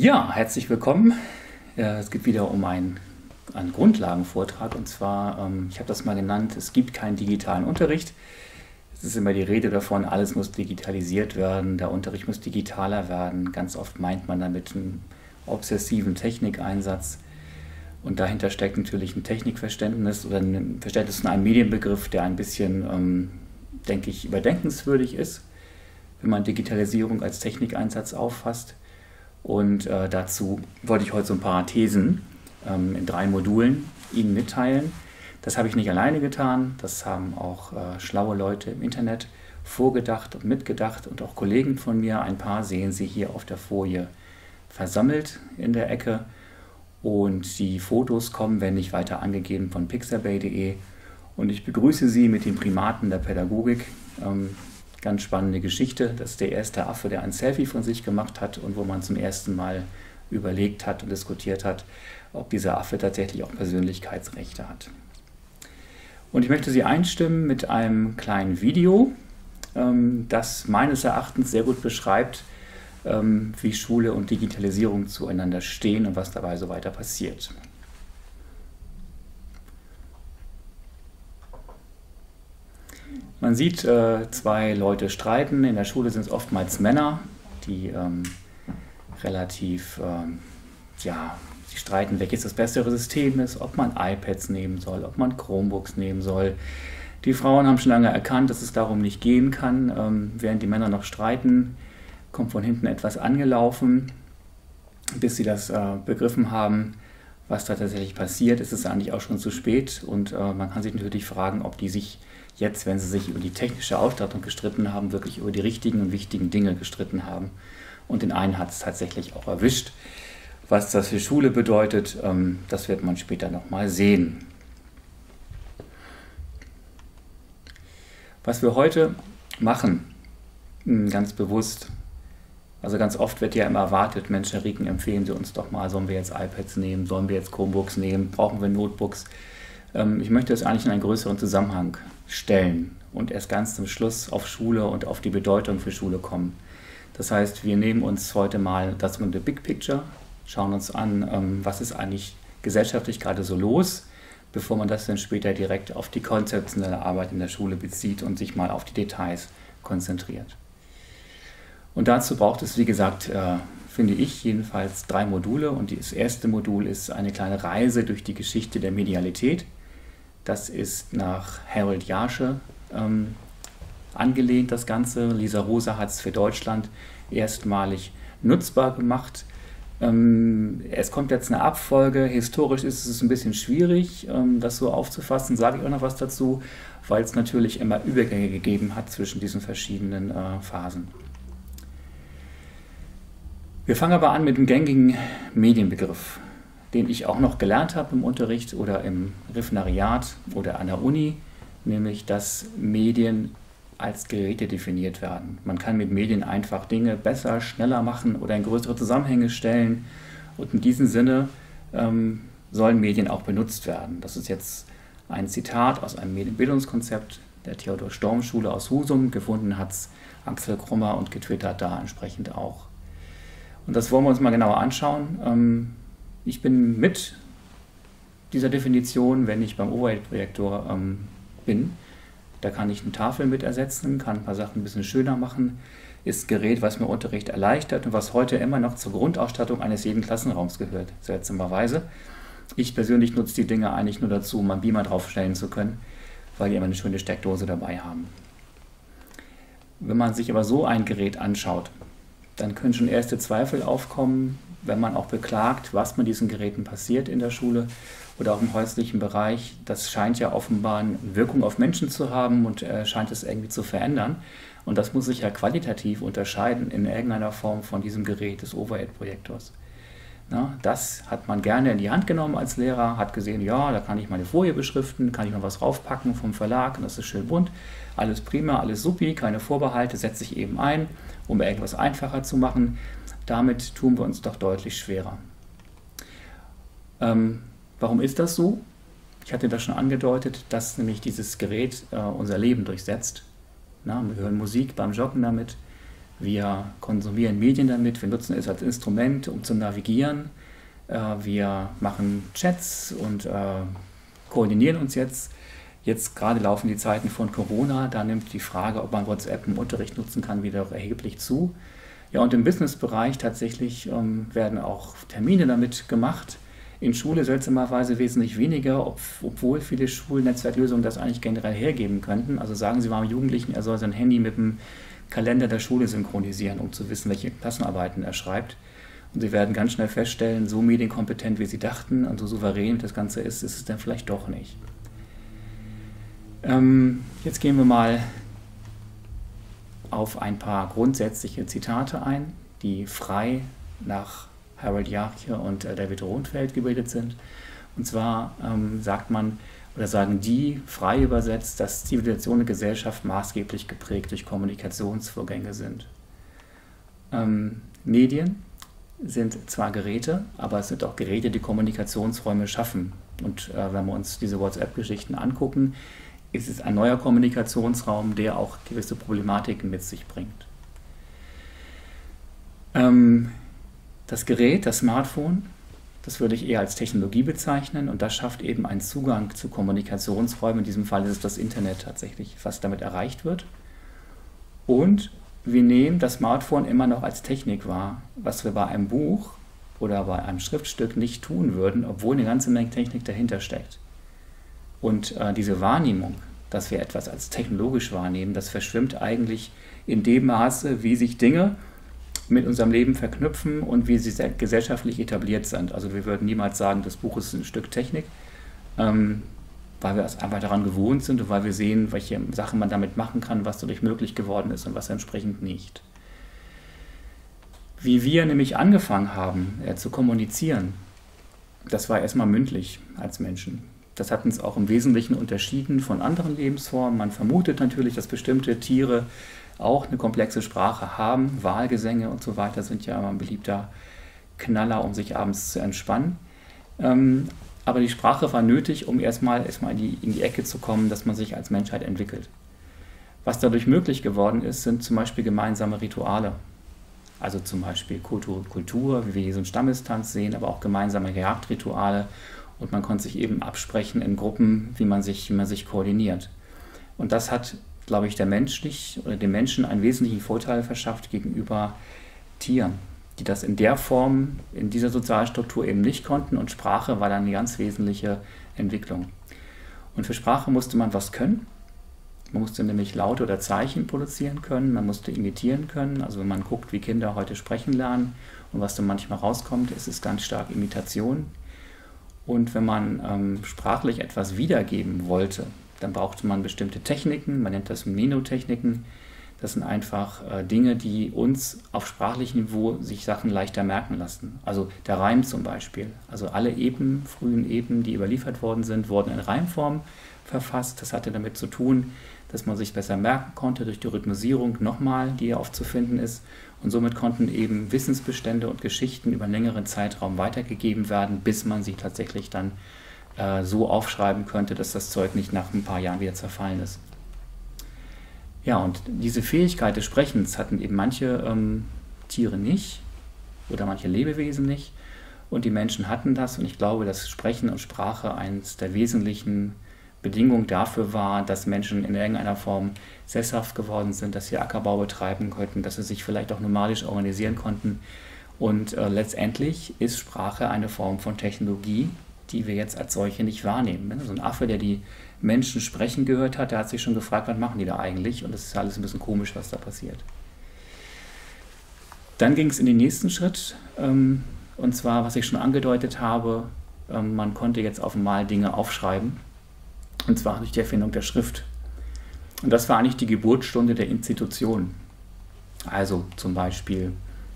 Ja, herzlich willkommen. Es geht wieder um einen, einen Grundlagenvortrag und zwar, ähm, ich habe das mal genannt, es gibt keinen digitalen Unterricht. Es ist immer die Rede davon, alles muss digitalisiert werden, der Unterricht muss digitaler werden. Ganz oft meint man damit einen obsessiven Technikeinsatz. Und dahinter steckt natürlich ein Technikverständnis oder ein Verständnis von einem Medienbegriff, der ein bisschen, ähm, denke ich, überdenkenswürdig ist, wenn man Digitalisierung als Technikeinsatz auffasst. Und äh, dazu wollte ich heute so ein paar Thesen ähm, in drei Modulen Ihnen mitteilen. Das habe ich nicht alleine getan, das haben auch äh, schlaue Leute im Internet vorgedacht und mitgedacht und auch Kollegen von mir. Ein paar sehen Sie hier auf der Folie versammelt in der Ecke. Und die Fotos kommen, wenn nicht weiter angegeben, von pixabay.de. Und ich begrüße Sie mit den Primaten der Pädagogik. Ähm, Ganz spannende Geschichte. Das ist der erste Affe, der ein Selfie von sich gemacht hat und wo man zum ersten Mal überlegt hat und diskutiert hat, ob dieser Affe tatsächlich auch Persönlichkeitsrechte hat. Und ich möchte Sie einstimmen mit einem kleinen Video, ähm, das meines Erachtens sehr gut beschreibt, ähm, wie Schule und Digitalisierung zueinander stehen und was dabei so weiter passiert. Man sieht äh, zwei Leute streiten. In der Schule sind es oftmals Männer, die ähm, relativ, ähm, ja, sie streiten, welches das bessere System ist, ob man iPads nehmen soll, ob man Chromebooks nehmen soll. Die Frauen haben schon lange erkannt, dass es darum nicht gehen kann. Ähm, während die Männer noch streiten, kommt von hinten etwas angelaufen. Bis sie das äh, begriffen haben, was da tatsächlich passiert, ist es eigentlich auch schon zu spät. Und äh, man kann sich natürlich fragen, ob die sich jetzt, wenn sie sich über die technische Ausstattung gestritten haben, wirklich über die richtigen und wichtigen Dinge gestritten haben. Und den einen hat es tatsächlich auch erwischt. Was das für Schule bedeutet, ähm, das wird man später nochmal sehen. Was wir heute machen, hm, ganz bewusst, also ganz oft wird ja immer erwartet, Mensch, Herr Rieken, empfehlen Sie uns doch mal, sollen wir jetzt iPads nehmen, sollen wir jetzt Chromebooks nehmen, brauchen wir Notebooks? Ähm, ich möchte das eigentlich in einen größeren Zusammenhang stellen und erst ganz zum Schluss auf Schule und auf die Bedeutung für Schule kommen. Das heißt, wir nehmen uns heute mal das sogenannte Big Picture, schauen uns an, ähm, was ist eigentlich gesellschaftlich gerade so los, bevor man das dann später direkt auf die konzeptionelle Arbeit in der Schule bezieht und sich mal auf die Details konzentriert. Und dazu braucht es, wie gesagt, äh, finde ich jedenfalls drei Module. Und das erste Modul ist eine kleine Reise durch die Geschichte der Medialität. Das ist nach Harold Jarsche ähm, angelehnt, das Ganze. Lisa Rosa hat es für Deutschland erstmalig nutzbar gemacht. Ähm, es kommt jetzt eine Abfolge. Historisch ist es ein bisschen schwierig, ähm, das so aufzufassen. Sage ich auch noch was dazu, weil es natürlich immer Übergänge gegeben hat zwischen diesen verschiedenen äh, Phasen. Wir fangen aber an mit dem gängigen Medienbegriff den ich auch noch gelernt habe im Unterricht oder im Referendariat oder an der Uni, nämlich dass Medien als Geräte definiert werden. Man kann mit Medien einfach Dinge besser, schneller machen oder in größere Zusammenhänge stellen. Und in diesem Sinne ähm, sollen Medien auch benutzt werden. Das ist jetzt ein Zitat aus einem Medienbildungskonzept der Theodor Storm Schule aus Husum. Gefunden hat es Axel Krummer und getwittert da entsprechend auch. Und das wollen wir uns mal genauer anschauen. Ähm, ich bin mit dieser Definition, wenn ich beim Overhead-Projektor ähm, bin. Da kann ich eine Tafel mit ersetzen, kann ein paar Sachen ein bisschen schöner machen. Ist Gerät, was mir Unterricht erleichtert und was heute immer noch zur Grundausstattung eines jeden Klassenraums gehört, seltsamerweise. Ich persönlich nutze die Dinge eigentlich nur dazu, um einen Beamer draufstellen zu können, weil die immer eine schöne Steckdose dabei haben. Wenn man sich aber so ein Gerät anschaut, dann können schon erste Zweifel aufkommen, wenn man auch beklagt, was mit diesen Geräten passiert in der Schule oder auch im häuslichen Bereich, das scheint ja offenbar eine Wirkung auf Menschen zu haben und äh, scheint es irgendwie zu verändern. Und das muss sich ja qualitativ unterscheiden in irgendeiner Form von diesem Gerät des Overhead-Projektors. das hat man gerne in die Hand genommen als Lehrer, hat gesehen, ja, da kann ich meine Folie beschriften, kann ich mal was raufpacken vom Verlag und das ist schön bunt. Alles prima, alles supi, keine Vorbehalte, setze ich eben ein, um irgendwas einfacher zu machen. Damit tun wir uns doch deutlich schwerer. Ähm, warum ist das so? Ich hatte das schon angedeutet, dass nämlich dieses Gerät äh, unser Leben durchsetzt. Na, wir hören Musik beim Joggen damit, Wir konsumieren Medien damit, wir nutzen es als Instrument, um zu navigieren. Äh, wir machen Chats und äh, koordinieren uns jetzt. Jetzt gerade laufen die Zeiten von Corona, da nimmt die Frage, ob man WhatsApp im Unterricht nutzen kann, wieder erheblich zu. Ja, und im Businessbereich tatsächlich ähm, werden auch Termine damit gemacht. In Schule seltsamerweise wesentlich weniger, ob, obwohl viele Schulnetzwerklösungen das eigentlich generell hergeben könnten. Also sagen Sie mal einem Jugendlichen, er soll sein Handy mit dem Kalender der Schule synchronisieren, um zu wissen, welche Klassenarbeiten er schreibt. Und Sie werden ganz schnell feststellen, so medienkompetent, wie Sie dachten und so souverän das Ganze ist, ist es dann vielleicht doch nicht. Ähm, jetzt gehen wir mal auf ein paar grundsätzliche Zitate ein, die frei nach Harold Jarche und äh, David Rohnfeld gebildet sind. Und zwar ähm, sagt man, oder sagen die frei übersetzt, dass Zivilisation und Gesellschaft maßgeblich geprägt durch Kommunikationsvorgänge sind. Ähm, Medien sind zwar Geräte, aber es sind auch Geräte, die Kommunikationsräume schaffen. Und äh, wenn wir uns diese WhatsApp-Geschichten angucken, ist es ein neuer Kommunikationsraum, der auch gewisse Problematiken mit sich bringt. Ähm, das Gerät, das Smartphone, das würde ich eher als Technologie bezeichnen und das schafft eben einen Zugang zu Kommunikationsräumen. In diesem Fall ist es das Internet tatsächlich, was damit erreicht wird. Und wir nehmen das Smartphone immer noch als Technik wahr, was wir bei einem Buch oder bei einem Schriftstück nicht tun würden, obwohl eine ganze Menge Technik dahinter steckt. Und äh, diese Wahrnehmung, dass wir etwas als technologisch wahrnehmen, das verschwimmt eigentlich in dem Maße, wie sich Dinge mit unserem Leben verknüpfen und wie sie gesellschaftlich etabliert sind. Also wir würden niemals sagen, das Buch ist ein Stück Technik, ähm, weil wir einfach daran gewohnt sind und weil wir sehen, welche Sachen man damit machen kann, was dadurch möglich geworden ist und was entsprechend nicht. Wie wir nämlich angefangen haben äh, zu kommunizieren, das war erstmal mündlich als Menschen. Das hat uns auch im Wesentlichen unterschieden von anderen Lebensformen. Man vermutet natürlich, dass bestimmte Tiere auch eine komplexe Sprache haben. Wahlgesänge und so weiter sind ja immer ein beliebter Knaller, um sich abends zu entspannen. Ähm, aber die Sprache war nötig, um erstmal, erstmal in, die, in die Ecke zu kommen, dass man sich als Menschheit entwickelt. Was dadurch möglich geworden ist, sind zum Beispiel gemeinsame Rituale. Also zum Beispiel Kultur, Kultur wie wir hier so einen Stammestanz sehen, aber auch gemeinsame Jagdrituale und man konnte sich eben absprechen in Gruppen, wie man sich, wie man sich koordiniert. Und das hat, glaube ich, der menschlich oder dem Menschen einen wesentlichen Vorteil verschafft gegenüber Tieren, die das in der Form, in dieser Sozialstruktur eben nicht konnten. Und Sprache war dann eine ganz wesentliche Entwicklung. Und für Sprache musste man was können. Man musste nämlich Laute oder Zeichen produzieren können, man musste imitieren können. Also wenn man guckt, wie Kinder heute sprechen lernen und was da manchmal rauskommt, ist es ganz stark Imitation. Und wenn man ähm, sprachlich etwas wiedergeben wollte, dann brauchte man bestimmte Techniken, man nennt das Menotechniken. Das sind einfach äh, Dinge, die uns auf sprachlichem Niveau sich Sachen leichter merken lassen. Also der Reim zum Beispiel. Also alle Eben, frühen Eben, die überliefert worden sind, wurden in Reimform verfasst. Das hatte damit zu tun, dass man sich besser merken konnte durch die Rhythmisierung nochmal, die hier aufzufinden ist. Und somit konnten eben Wissensbestände und Geschichten über einen längeren Zeitraum weitergegeben werden, bis man sie tatsächlich dann äh, so aufschreiben könnte, dass das Zeug nicht nach ein paar Jahren wieder zerfallen ist. Ja, und diese Fähigkeit des Sprechens hatten eben manche ähm, Tiere nicht oder manche Lebewesen nicht. Und die Menschen hatten das. Und ich glaube, dass Sprechen und Sprache eines der wesentlichen Bedingung dafür war, dass Menschen in irgendeiner Form sesshaft geworden sind, dass sie Ackerbau betreiben konnten, dass sie sich vielleicht auch nomadisch organisieren konnten. Und äh, letztendlich ist Sprache eine Form von Technologie, die wir jetzt als solche nicht wahrnehmen. Ne? So ein Affe, der die Menschen sprechen gehört hat, der hat sich schon gefragt, was machen die da eigentlich? Und es ist alles ein bisschen komisch, was da passiert. Dann ging es in den nächsten Schritt, ähm, und zwar, was ich schon angedeutet habe, ähm, man konnte jetzt auf einmal Dinge aufschreiben und zwar durch die Erfindung der Schrift. Und das war eigentlich die Geburtsstunde der Institution. Also zum Beispiel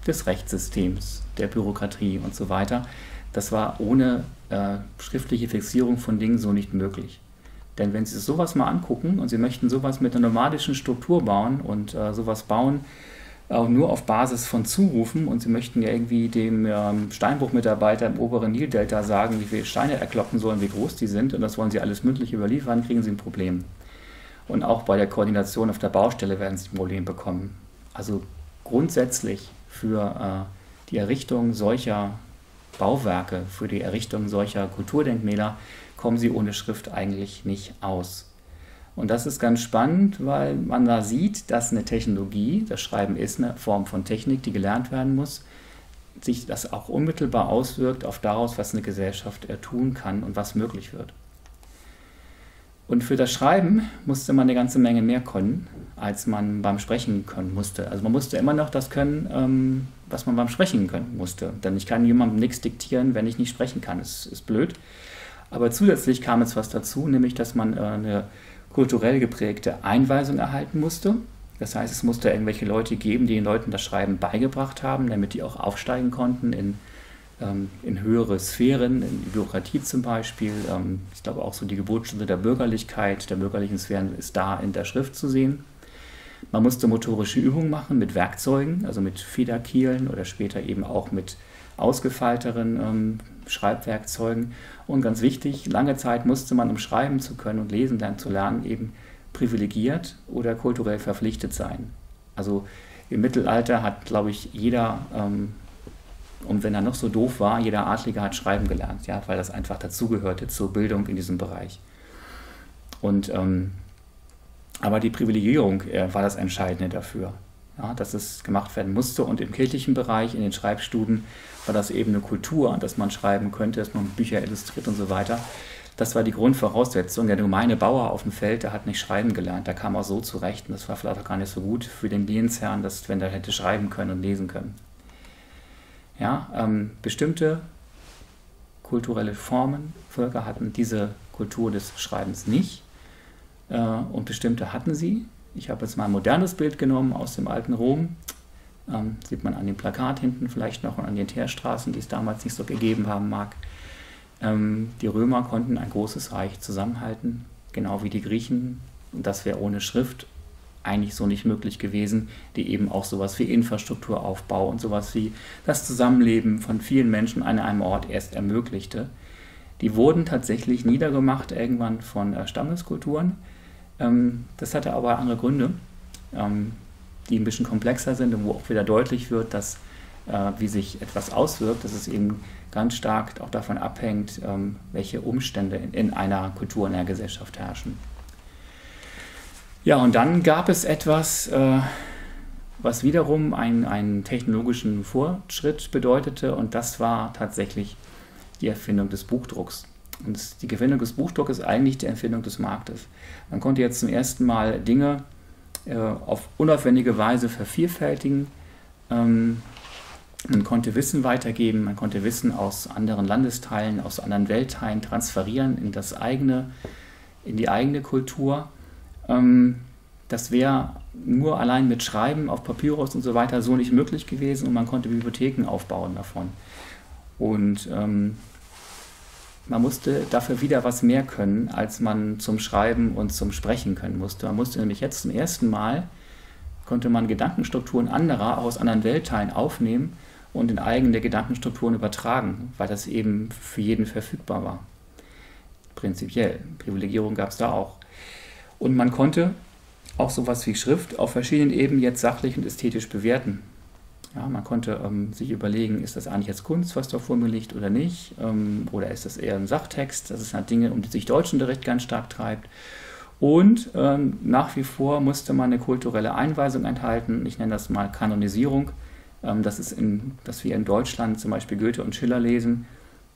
des Rechtssystems, der Bürokratie und so weiter. Das war ohne äh, schriftliche Fixierung von Dingen so nicht möglich. Denn wenn Sie sowas mal angucken und Sie möchten sowas mit einer nomadischen Struktur bauen und äh, sowas bauen, auch nur auf Basis von Zurufen und sie möchten ja irgendwie dem ähm, Steinbruchmitarbeiter im oberen Nildelta sagen, wie viele Steine er kloppen soll und wie groß die sind und das wollen sie alles mündlich überliefern, kriegen sie ein Problem. Und auch bei der Koordination auf der Baustelle werden sie ein Problem bekommen. Also grundsätzlich für äh, die Errichtung solcher Bauwerke, für die Errichtung solcher Kulturdenkmäler kommen sie ohne Schrift eigentlich nicht aus. Und das ist ganz spannend, weil man da sieht, dass eine Technologie, das Schreiben ist eine Form von Technik, die gelernt werden muss, sich das auch unmittelbar auswirkt auf daraus, was eine Gesellschaft tun kann und was möglich wird. Und für das Schreiben musste man eine ganze Menge mehr können, als man beim Sprechen können musste. Also man musste immer noch das können, ähm, was man beim Sprechen können musste. Denn ich kann jemandem nichts diktieren, wenn ich nicht sprechen kann. Das ist blöd. Aber zusätzlich kam jetzt was dazu, nämlich dass man äh, eine kulturell geprägte Einweisung erhalten musste. Das heißt, es musste irgendwelche Leute geben, die den Leuten das Schreiben beigebracht haben, damit die auch aufsteigen konnten in, ähm, in höhere Sphären, in die Bürokratie zum Beispiel. Ähm, ich glaube auch so die Geburtsstunde der Bürgerlichkeit, der bürgerlichen Sphären ist da in der Schrift zu sehen. Man musste motorische Übungen machen mit Werkzeugen, also mit Federkielen oder später eben auch mit ausgefeilteren ähm, Schreibwerkzeugen. Und ganz wichtig, lange Zeit musste man, um schreiben zu können und lesen lernen zu lernen, eben privilegiert oder kulturell verpflichtet sein. Also im Mittelalter hat, glaube ich, jeder, ähm, und wenn er noch so doof war, jeder Adlige hat schreiben gelernt, ja, weil das einfach dazugehörte zur Bildung in diesem Bereich. Und ähm, aber die Privilegierung äh, war das Entscheidende dafür ja, dass es gemacht werden musste. Und im kirchlichen Bereich, in den Schreibstuben, war das eben eine Kultur, dass man schreiben könnte, dass man Bücher illustriert und so weiter. Das war die Grundvoraussetzung. Der gemeine Bauer auf dem Feld, der hat nicht schreiben gelernt, der kam auch so zurecht. Und das war vielleicht auch gar nicht so gut für den Lehensherrn, dass, wenn der hätte schreiben können und lesen können. Ja, ähm, bestimmte kulturelle Formen, Völker hatten diese Kultur des Schreibens nicht äh, und bestimmte hatten sie. Ich habe jetzt mal ein modernes Bild genommen aus dem alten Rom. Ähm, sieht man an dem Plakat hinten vielleicht noch und an den Teerstraßen, die es damals nicht so gegeben haben mag. Ähm, die Römer konnten ein großes Reich zusammenhalten, genau wie die Griechen. Und das wäre ohne Schrift eigentlich so nicht möglich gewesen, die eben auch sowas wie Infrastrukturaufbau und sowas wie das Zusammenleben von vielen Menschen an einem Ort erst ermöglichte. Die wurden tatsächlich niedergemacht irgendwann von äh, Stammeskulturen ähm, das hatte aber andere Gründe, ähm, die ein bisschen komplexer sind und wo auch wieder deutlich wird, dass äh, wie sich etwas auswirkt, dass es eben ganz stark auch davon abhängt, ähm, welche Umstände in, einer Kultur, in einer Gesellschaft herrschen. Ja, und dann gab es etwas, äh, was wiederum einen, einen technologischen Fortschritt bedeutete, und das war tatsächlich die Erfindung des Buchdrucks. Und die Erfindung des Buchdrucks ist eigentlich die Erfindung des Marktes. Man konnte jetzt zum ersten Mal Dinge äh, auf unaufwendige Weise vervielfältigen. Ähm, man konnte Wissen weitergeben, man konnte Wissen aus anderen Landesteilen, aus anderen Weltteilen transferieren in das eigene, in die eigene Kultur. Ähm, das wäre nur allein mit Schreiben auf Papyrus und so weiter so nicht möglich gewesen und man konnte Bibliotheken aufbauen davon. Und ähm, man musste dafür wieder was mehr können, als man zum Schreiben und zum Sprechen können musste. Man musste nämlich jetzt zum ersten Mal, konnte man Gedankenstrukturen anderer, auch aus anderen Weltteilen aufnehmen und in eigene Gedankenstrukturen übertragen, weil das eben für jeden verfügbar war. Prinzipiell. Privilegierung gab es da auch. Und man konnte auch sowas wie Schrift auf verschiedenen Ebenen jetzt sachlich und ästhetisch bewerten. Ja, man konnte ähm, sich überlegen, ist das eigentlich jetzt Kunst, was da vor mir liegt oder nicht? Ähm, oder ist das eher ein Sachtext? Das sind halt Dinge, um die sich Deutschunterricht ganz stark treibt. Und ähm, nach wie vor musste man eine kulturelle Einweisung enthalten. Ich nenne das mal Kanonisierung. Ähm, das ist, in, dass wir in Deutschland zum Beispiel Goethe und Schiller lesen.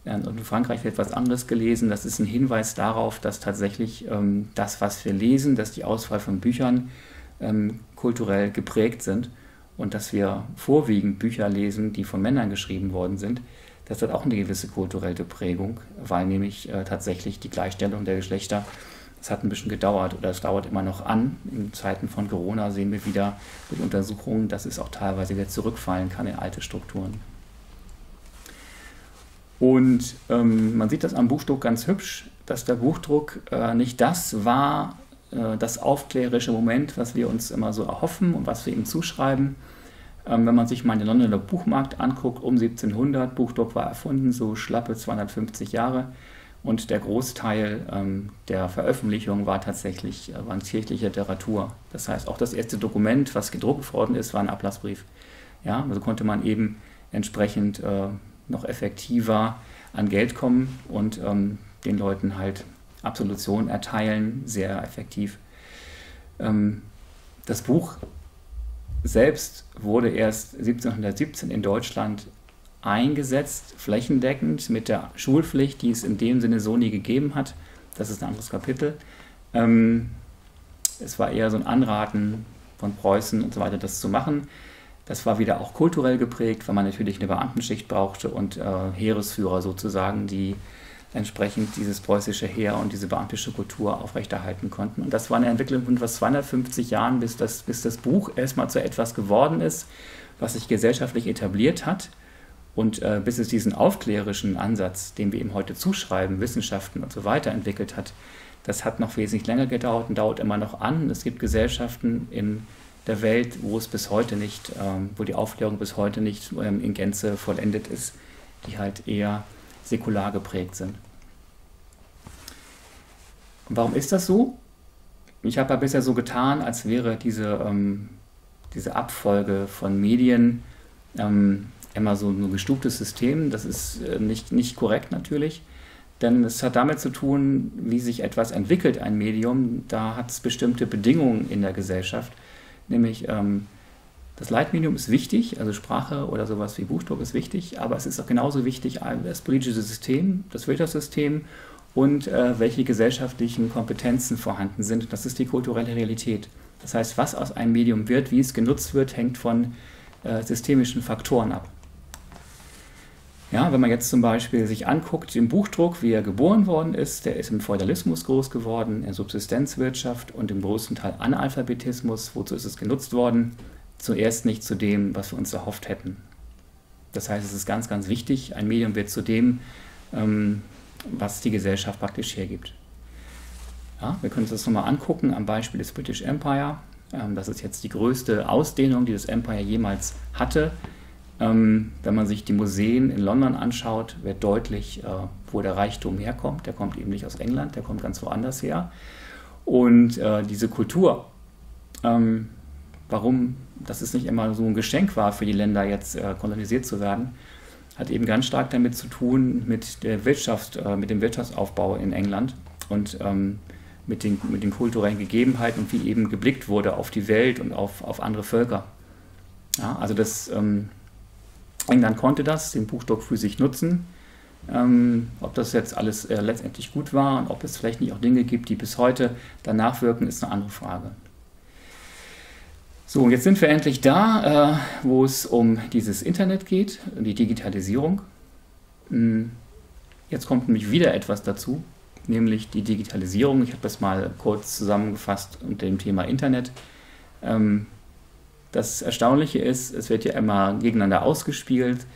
Ähm, und in Frankreich wird etwas anderes gelesen. Das ist ein Hinweis darauf, dass tatsächlich ähm, das, was wir lesen, dass die Auswahl von Büchern kulturell geprägt sind und dass wir vorwiegend Bücher lesen, die von Männern geschrieben worden sind, das hat auch eine gewisse kulturelle Prägung, weil nämlich äh, tatsächlich die Gleichstellung der Geschlechter, das hat ein bisschen gedauert oder es dauert immer noch an. In Zeiten von Corona sehen wir wieder durch Untersuchungen, dass es auch teilweise wieder zurückfallen kann in alte Strukturen. Und ähm, man sieht das am Buchdruck ganz hübsch, dass der Buchdruck äh, nicht das war, das aufklärerische Moment, was wir uns immer so erhoffen und was wir ihm zuschreiben. Ähm, wenn man sich mal den Londoner Buchmarkt anguckt, um 1700, Buchdruck war erfunden, so schlappe 250 Jahre. und der Großteil ähm, der Veröffentlichungen war tatsächlich äh, waren kirchliche Literatur. Das heißt, auch das erste Dokument, was gedruckt worden ist, war ein Ablassbrief. Ja, also konnte man eben entsprechend äh, noch effektiver an Geld kommen und ähm, den Leuten halt Absolution erteilen, sehr effektiv. Ähm, das Buch selbst wurde erst 1717 in Deutschland eingesetzt, flächendeckend mit der Schulpflicht, die es in dem Sinne so nie gegeben hat. Das ist ein anderes Kapitel. Ähm, es war eher so ein Anraten von Preußen und so weiter, das zu machen. Das war wieder auch kulturell geprägt, weil man natürlich eine Beamtenschicht brauchte und äh, Heeresführer sozusagen, die entsprechend dieses preußische Heer und diese beamtische Kultur aufrechterhalten konnten. Und das war eine Entwicklung von fast 250 Jahren, bis das, bis das Buch erstmal zu etwas geworden ist, was sich gesellschaftlich etabliert hat. Und äh, bis es diesen aufklärischen Ansatz, den wir ihm heute zuschreiben, Wissenschaften und so weiter entwickelt hat, das hat noch wesentlich länger gedauert und dauert immer noch an. Es gibt Gesellschaften in der Welt, wo es bis heute nicht, ähm, wo die Aufklärung bis heute nicht ähm, in Gänze vollendet ist, die halt eher säkular geprägt sind. Warum ist das so? Ich habe ja bisher so getan, als wäre diese, ähm, diese Abfolge von Medien ähm, immer so ein gestuftes System. Das ist äh, nicht, nicht korrekt natürlich, denn es hat damit zu tun, wie sich etwas entwickelt, ein Medium. Da hat es bestimmte Bedingungen in der Gesellschaft, nämlich ähm, das Leitmedium ist wichtig, also Sprache oder sowas wie Buchdruck ist wichtig, aber es ist auch genauso wichtig das politische System, das Wirtschaftssystem und äh, welche gesellschaftlichen Kompetenzen vorhanden sind. Das ist die kulturelle Realität. Das heißt, was aus einem Medium wird, wie es genutzt wird, hängt von äh, systemischen Faktoren ab. Ja, wenn man jetzt zum Beispiel sich anguckt, den Buchdruck, wie er geboren worden ist, der ist im Feudalismus groß geworden, in Subsistenzwirtschaft und im großen Teil Analphabetismus. Wozu ist es genutzt worden? Zuerst nicht zu dem, was wir uns erhofft hätten. Das heißt, es ist ganz, ganz wichtig, ein Medium wird zu dem, ähm, was die Gesellschaft praktisch hergibt. Ja, wir können uns das nochmal angucken am Beispiel des British Empire. Ähm, das ist jetzt die größte Ausdehnung, die das Empire jemals hatte. Ähm, wenn man sich die Museen in London anschaut, wird deutlich, äh, wo der Reichtum herkommt. Der kommt eben nicht aus England, der kommt ganz woanders her. Und äh, diese Kultur, ähm, warum das ist nicht immer so ein Geschenk war für die Länder, jetzt äh, kolonisiert zu werden, hat eben ganz stark damit zu tun, mit der Wirtschaft, äh, mit dem Wirtschaftsaufbau in England und ähm, mit, den, mit den kulturellen Gegebenheiten und wie eben geblickt wurde auf die Welt und auf, auf andere Völker. Ja, also das, ähm, England konnte das, den Buchstock für sich nutzen. Ähm, ob das jetzt alles äh, letztendlich gut war und ob es vielleicht nicht auch Dinge gibt, die bis heute danach wirken, ist eine andere Frage. So, jetzt sind wir endlich da, äh, wo es um dieses Internet geht, die Digitalisierung. Hm, jetzt kommt nämlich wieder etwas dazu, nämlich die Digitalisierung. Ich habe das mal kurz zusammengefasst unter dem Thema Internet. Ähm, das Erstaunliche ist, es wird ja immer gegeneinander ausgespielt,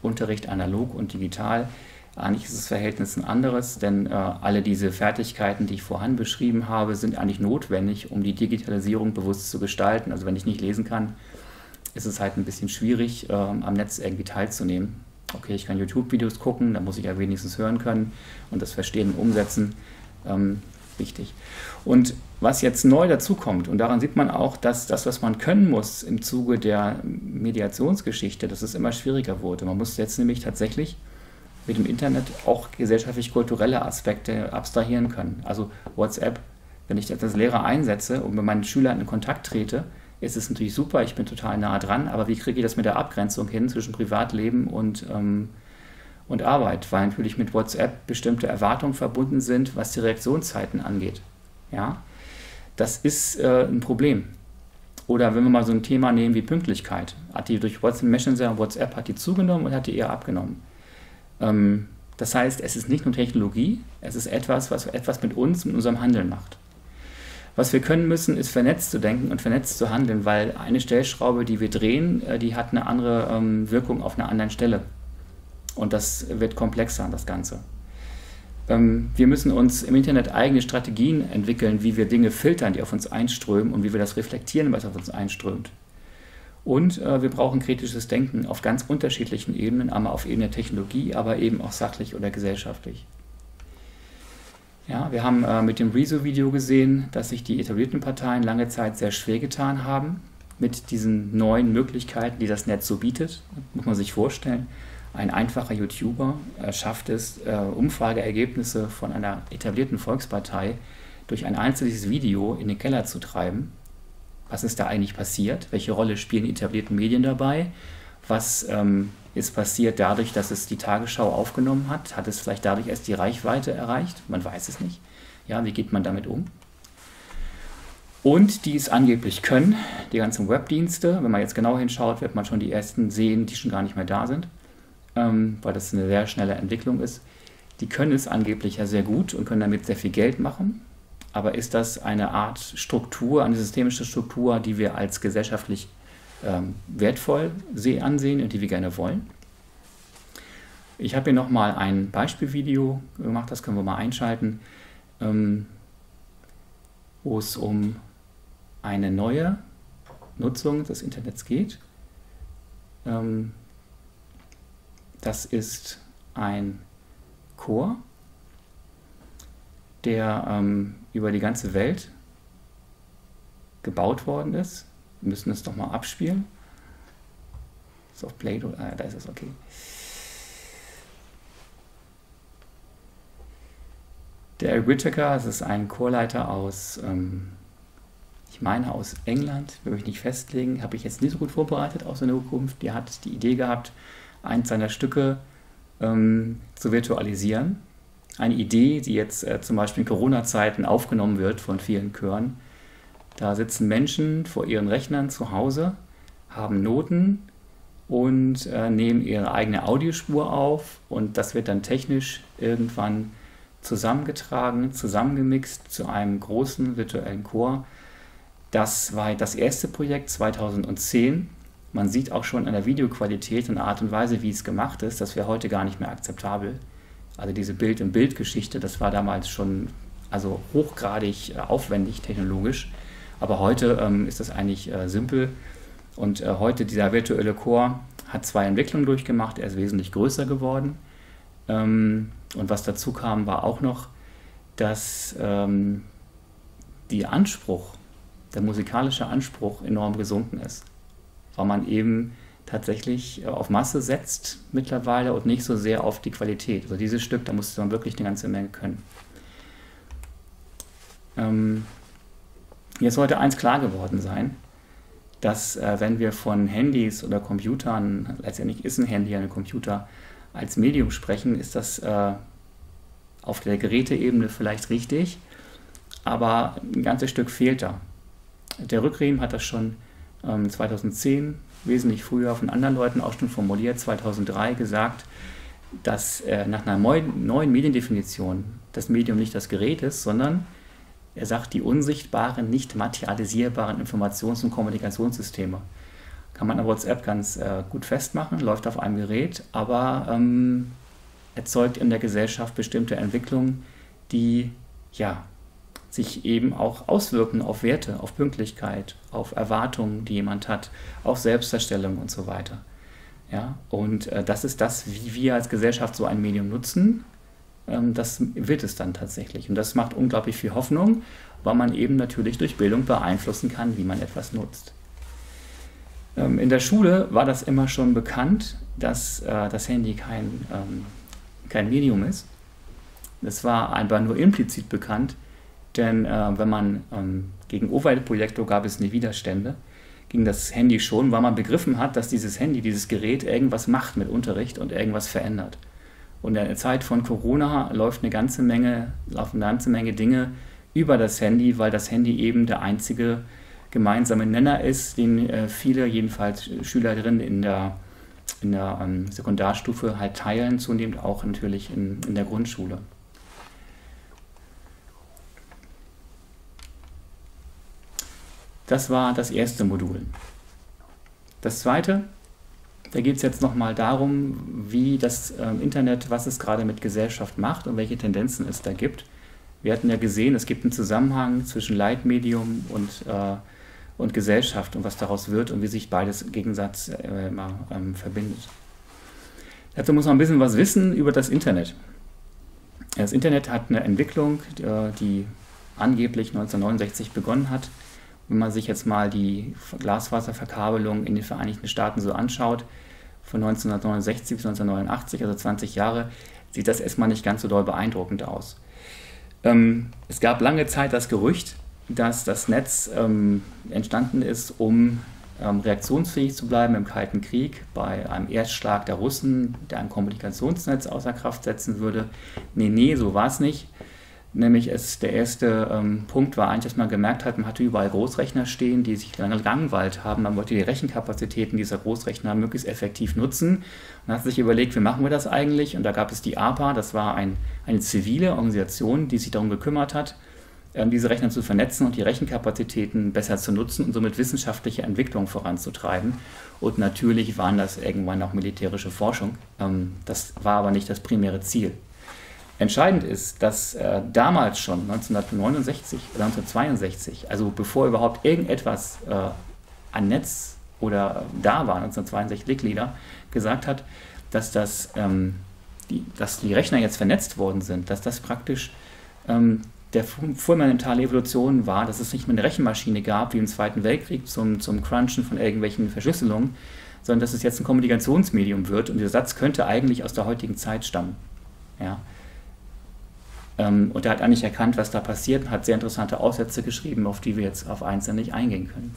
Unterricht analog und digital. Eigentlich ist das Verhältnis ein anderes, denn äh, alle diese Fertigkeiten, die ich vorhin beschrieben habe, sind eigentlich notwendig, um die Digitalisierung bewusst zu gestalten. Also wenn ich nicht lesen kann, ist es halt ein bisschen schwierig, äh, am Netz irgendwie teilzunehmen. Okay, ich kann YouTube-Videos gucken, da muss ich ja wenigstens hören können und das Verstehen und Umsetzen. Ähm, wichtig. Und was jetzt neu dazukommt, und daran sieht man auch, dass das, was man können muss im Zuge der Mediationsgeschichte, dass es immer schwieriger wurde. Man muss jetzt nämlich tatsächlich mit dem Internet auch gesellschaftlich-kulturelle Aspekte abstrahieren können. Also WhatsApp, wenn ich das als Lehrer einsetze und mit meinen Schülern in Kontakt trete, ist es natürlich super, ich bin total nah dran, aber wie kriege ich das mit der Abgrenzung hin zwischen Privatleben und, ähm, und Arbeit? Weil natürlich mit WhatsApp bestimmte Erwartungen verbunden sind, was die Reaktionszeiten angeht. Ja? Das ist äh, ein Problem. Oder wenn wir mal so ein Thema nehmen wie Pünktlichkeit. Hat die durch WhatsApp Messenger und WhatsApp hat die zugenommen und hat die eher abgenommen? Ähm, das heißt, es ist nicht nur Technologie, es ist etwas, was etwas mit uns, mit unserem Handeln macht. Was wir können müssen, ist vernetzt zu denken und vernetzt zu handeln, weil eine Stellschraube, die wir drehen, äh, die hat eine andere ähm, Wirkung auf einer anderen Stelle. Und das wird komplexer, das Ganze. Ähm, wir müssen uns im Internet eigene Strategien entwickeln, wie wir Dinge filtern, die auf uns einströmen und wie wir das reflektieren, was auf uns einströmt. Und äh, wir brauchen kritisches Denken auf ganz unterschiedlichen Ebenen, einmal auf Ebene der Technologie, aber eben auch sachlich oder gesellschaftlich. Ja, wir haben äh, mit dem Rezo-Video gesehen, dass sich die etablierten Parteien lange Zeit sehr schwer getan haben mit diesen neuen Möglichkeiten, die das Netz so bietet. Muss man sich vorstellen, ein einfacher YouTuber äh, schafft es, äh, Umfrageergebnisse von einer etablierten Volkspartei durch ein einzelnes Video in den Keller zu treiben. Was ist da eigentlich passiert? Welche Rolle spielen die etablierten Medien dabei? Was ähm, ist passiert dadurch, dass es die Tagesschau aufgenommen hat? Hat es vielleicht dadurch erst die Reichweite erreicht? Man weiß es nicht. Ja, wie geht man damit um? Und die es angeblich können, die ganzen Webdienste. Wenn man jetzt genau hinschaut, wird man schon die ersten sehen, die schon gar nicht mehr da sind, ähm, weil das eine sehr schnelle Entwicklung ist. Die können es angeblich ja sehr gut und können damit sehr viel Geld machen. Aber ist das eine Art Struktur, eine systemische Struktur, die wir als gesellschaftlich ähm, wertvoll ansehen und die wir gerne wollen? Ich habe hier nochmal ein Beispielvideo gemacht, das können wir mal einschalten, ähm, wo es um eine neue Nutzung des Internets geht. Ähm, das ist ein Chor, der ähm, über die ganze Welt gebaut worden ist. Wir müssen es doch mal abspielen. Ist auf Play, ah, da ist es okay. Der Eric Whittaker, das ist ein Chorleiter aus, ähm, ich meine aus England, will mich nicht festlegen, habe ich jetzt nicht so gut vorbereitet aus seiner Zukunft. Der hat die Idee gehabt, eins seiner Stücke ähm, zu virtualisieren. Eine Idee, die jetzt äh, zum Beispiel in Corona-Zeiten aufgenommen wird von vielen Chören. Da sitzen Menschen vor ihren Rechnern zu Hause, haben Noten und äh, nehmen ihre eigene Audiospur auf und das wird dann technisch irgendwann zusammengetragen, zusammengemixt zu einem großen virtuellen Chor. Das war das erste Projekt 2010 man sieht auch schon an der Videoqualität und Art und Weise, wie es gemacht ist, das wäre heute gar nicht mehr akzeptabel. Also diese Bild-in-Bild-Geschichte, das war damals schon also hochgradig äh, aufwendig technologisch. Aber heute ähm, ist das eigentlich äh, simpel. Und äh, heute dieser virtuelle Chor hat zwei Entwicklungen durchgemacht. Er ist wesentlich größer geworden. Ähm, und was dazu kam, war auch noch, dass ähm, der Anspruch, der musikalische Anspruch enorm gesunken ist weil man eben tatsächlich äh, auf Masse setzt mittlerweile und nicht so sehr auf die Qualität. Also dieses Stück, da musste man wirklich eine ganze Menge können. Ähm, jetzt sollte eins klar geworden sein, dass äh, wenn wir von Handys oder Computern, letztendlich ist ein Handy ein Computer, als Medium sprechen, ist das äh, auf der Geräteebene vielleicht richtig, aber ein ganzes Stück fehlt da. Der Rückriemen hat das schon 2010, ähm, wesentlich früher von anderen Leuten auch schon formuliert, 2003 gesagt, dass äh, nach einer neuen Mediendefinition das Medium nicht das Gerät ist, sondern er sagt, die unsichtbaren, nicht materialisierbaren Informations- und Kommunikationssysteme. Kann man an WhatsApp ganz äh, gut festmachen, läuft auf einem Gerät, aber ähm, erzeugt in der Gesellschaft bestimmte Entwicklungen, die ja sich eben auch auswirken auf Werte, auf Pünktlichkeit, auf Erwartungen, die jemand hat, auf Selbstdarstellung und so weiter. Ja, und äh, das ist das, wie wir als Gesellschaft so ein Medium nutzen. Ähm, das wird es dann tatsächlich. Und das macht unglaublich viel Hoffnung, weil man eben natürlich durch Bildung beeinflussen kann, wie man etwas nutzt. Ähm, in der Schule war das immer schon bekannt, dass äh, das Handy kein, ähm, kein Medium ist. Das war einfach nur implizit bekannt, denn äh, wenn man ähm, gegen OVL-Projektor gab es nie Widerstände, gegen das Handy schon, weil man begriffen hat, dass dieses Handy, dieses Gerät irgendwas macht mit Unterricht und irgendwas verändert. Und in der Zeit von Corona läuft eine ganze Menge, laufen eine ganze Menge Dinge über das Handy, weil das Handy eben der einzige gemeinsame Nenner ist, den äh, viele, jedenfalls Schülerinnen in der, in der ähm, Sekundarstufe halt teilen, zunehmend auch natürlich in, in der Grundschule. Das war das erste Modul. Das zweite, da geht es jetzt nochmal darum, wie das ähm, Internet, was es gerade mit Gesellschaft macht und welche Tendenzen es da gibt. Wir hatten ja gesehen, es gibt einen Zusammenhang zwischen Leitmedium und, äh, und Gesellschaft und was daraus wird und wie sich beides Gegensatz äh, immer ähm, verbindet. Dazu muss man ein bisschen was wissen über das Internet. Das Internet hat eine Entwicklung, äh, die angeblich 1969 begonnen hat. Wenn man sich jetzt mal die Glasfaserverkabelung in den Vereinigten Staaten so anschaut, von 1969 bis 1989, also 20 Jahre, sieht das erstmal nicht ganz so doll beeindruckend aus. Ähm, es gab lange Zeit das Gerücht, dass das Netz ähm, entstanden ist, um ähm, reaktionsfähig zu bleiben im Kalten Krieg bei einem Erstschlag der Russen, der ein Kommunikationsnetz außer Kraft setzen würde. Nee, nee, so war es nicht. Nämlich es, der erste ähm, Punkt war eigentlich, dass man gemerkt hat, man hatte überall Großrechner stehen, die sich lange gelangweilt haben. Man wollte die Rechenkapazitäten dieser Großrechner möglichst effektiv nutzen. Man hat sich überlegt, wie machen wir das eigentlich? Und da gab es die APA, das war ein, eine zivile Organisation, die sich darum gekümmert hat, ähm, diese Rechner zu vernetzen und die Rechenkapazitäten besser zu nutzen und somit wissenschaftliche Entwicklung voranzutreiben. Und natürlich waren das irgendwann auch militärische Forschung. Ähm, das war aber nicht das primäre Ziel. Entscheidend ist, dass äh, damals schon 1969 oder 1962, also bevor überhaupt irgendetwas äh, an Netz oder da war, 1962 Licklieder, gesagt hat, dass, das, ähm, die, dass die Rechner jetzt vernetzt worden sind, dass das praktisch ähm, der fundamentale Evolution war, dass es nicht mehr eine Rechenmaschine gab, wie im Zweiten Weltkrieg zum, zum Crunchen von irgendwelchen Verschlüsselungen, sondern dass es jetzt ein Kommunikationsmedium wird. Und dieser Satz könnte eigentlich aus der heutigen Zeit stammen. Ja. Ähm, und er hat eigentlich erkannt, was da passiert und hat sehr interessante Aussätze geschrieben, auf die wir jetzt auf einzelne nicht eingehen können.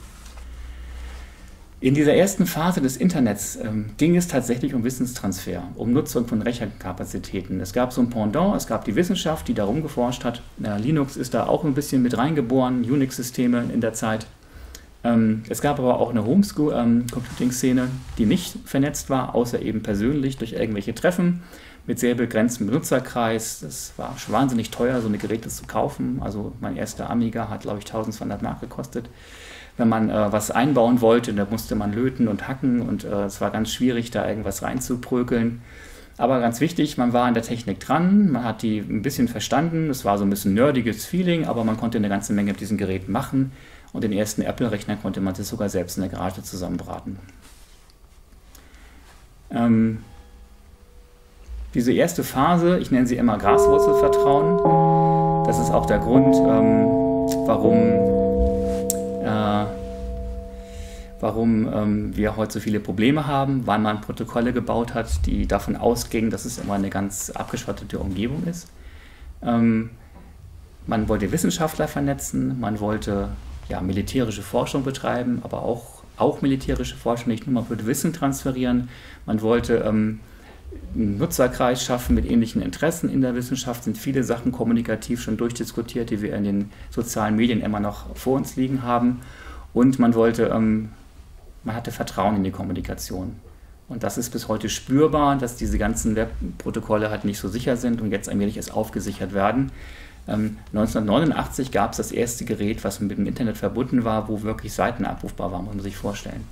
In dieser ersten Phase des Internets ähm, ging es tatsächlich um Wissenstransfer, um Nutzung von Rechnerkapazitäten. Es gab so ein Pendant, es gab die Wissenschaft, die darum geforscht hat. Äh, Linux ist da auch ein bisschen mit reingeboren, Unix-Systeme in der Zeit. Ähm, es gab aber auch eine Homeschool-Computing-Szene, ähm, die nicht vernetzt war, außer eben persönlich durch irgendwelche Treffen mit sehr begrenztem Benutzerkreis. Das war wahnsinnig teuer, so eine Geräte zu kaufen. Also mein erster Amiga hat, glaube ich, 1200 Mark gekostet wenn man äh, was einbauen wollte, da musste man löten und hacken und äh, es war ganz schwierig, da irgendwas reinzuprökeln. Aber ganz wichtig, man war an der Technik dran, man hat die ein bisschen verstanden, es war so ein bisschen nerdiges Feeling, aber man konnte eine ganze Menge mit diesen Geräten machen und den ersten Apple-Rechner konnte man sich sogar selbst in der Garage zusammenbraten. Ähm, diese erste Phase, ich nenne sie immer Graswurzelvertrauen, das ist auch der Grund, ähm, warum äh, warum ähm, wir heute so viele Probleme haben, weil man Protokolle gebaut hat, die davon ausgingen, dass es immer eine ganz abgeschottete Umgebung ist. Ähm, man wollte Wissenschaftler vernetzen, man wollte ja, militärische Forschung betreiben, aber auch, auch militärische Forschung, nicht nur man wollte Wissen transferieren, man wollte ähm, einen Nutzerkreis schaffen mit ähnlichen Interessen in der Wissenschaft, sind viele Sachen kommunikativ schon durchdiskutiert, die wir in den sozialen Medien immer noch vor uns liegen haben. Und man wollte ähm, man hatte Vertrauen in die Kommunikation. Und das ist bis heute spürbar, dass diese ganzen Webprotokolle halt nicht so sicher sind und jetzt allmählich erst aufgesichert werden. Ähm, 1989 gab es das erste Gerät, was mit dem Internet verbunden war, wo wirklich Seiten abrufbar waren, muss man sich vorstellen.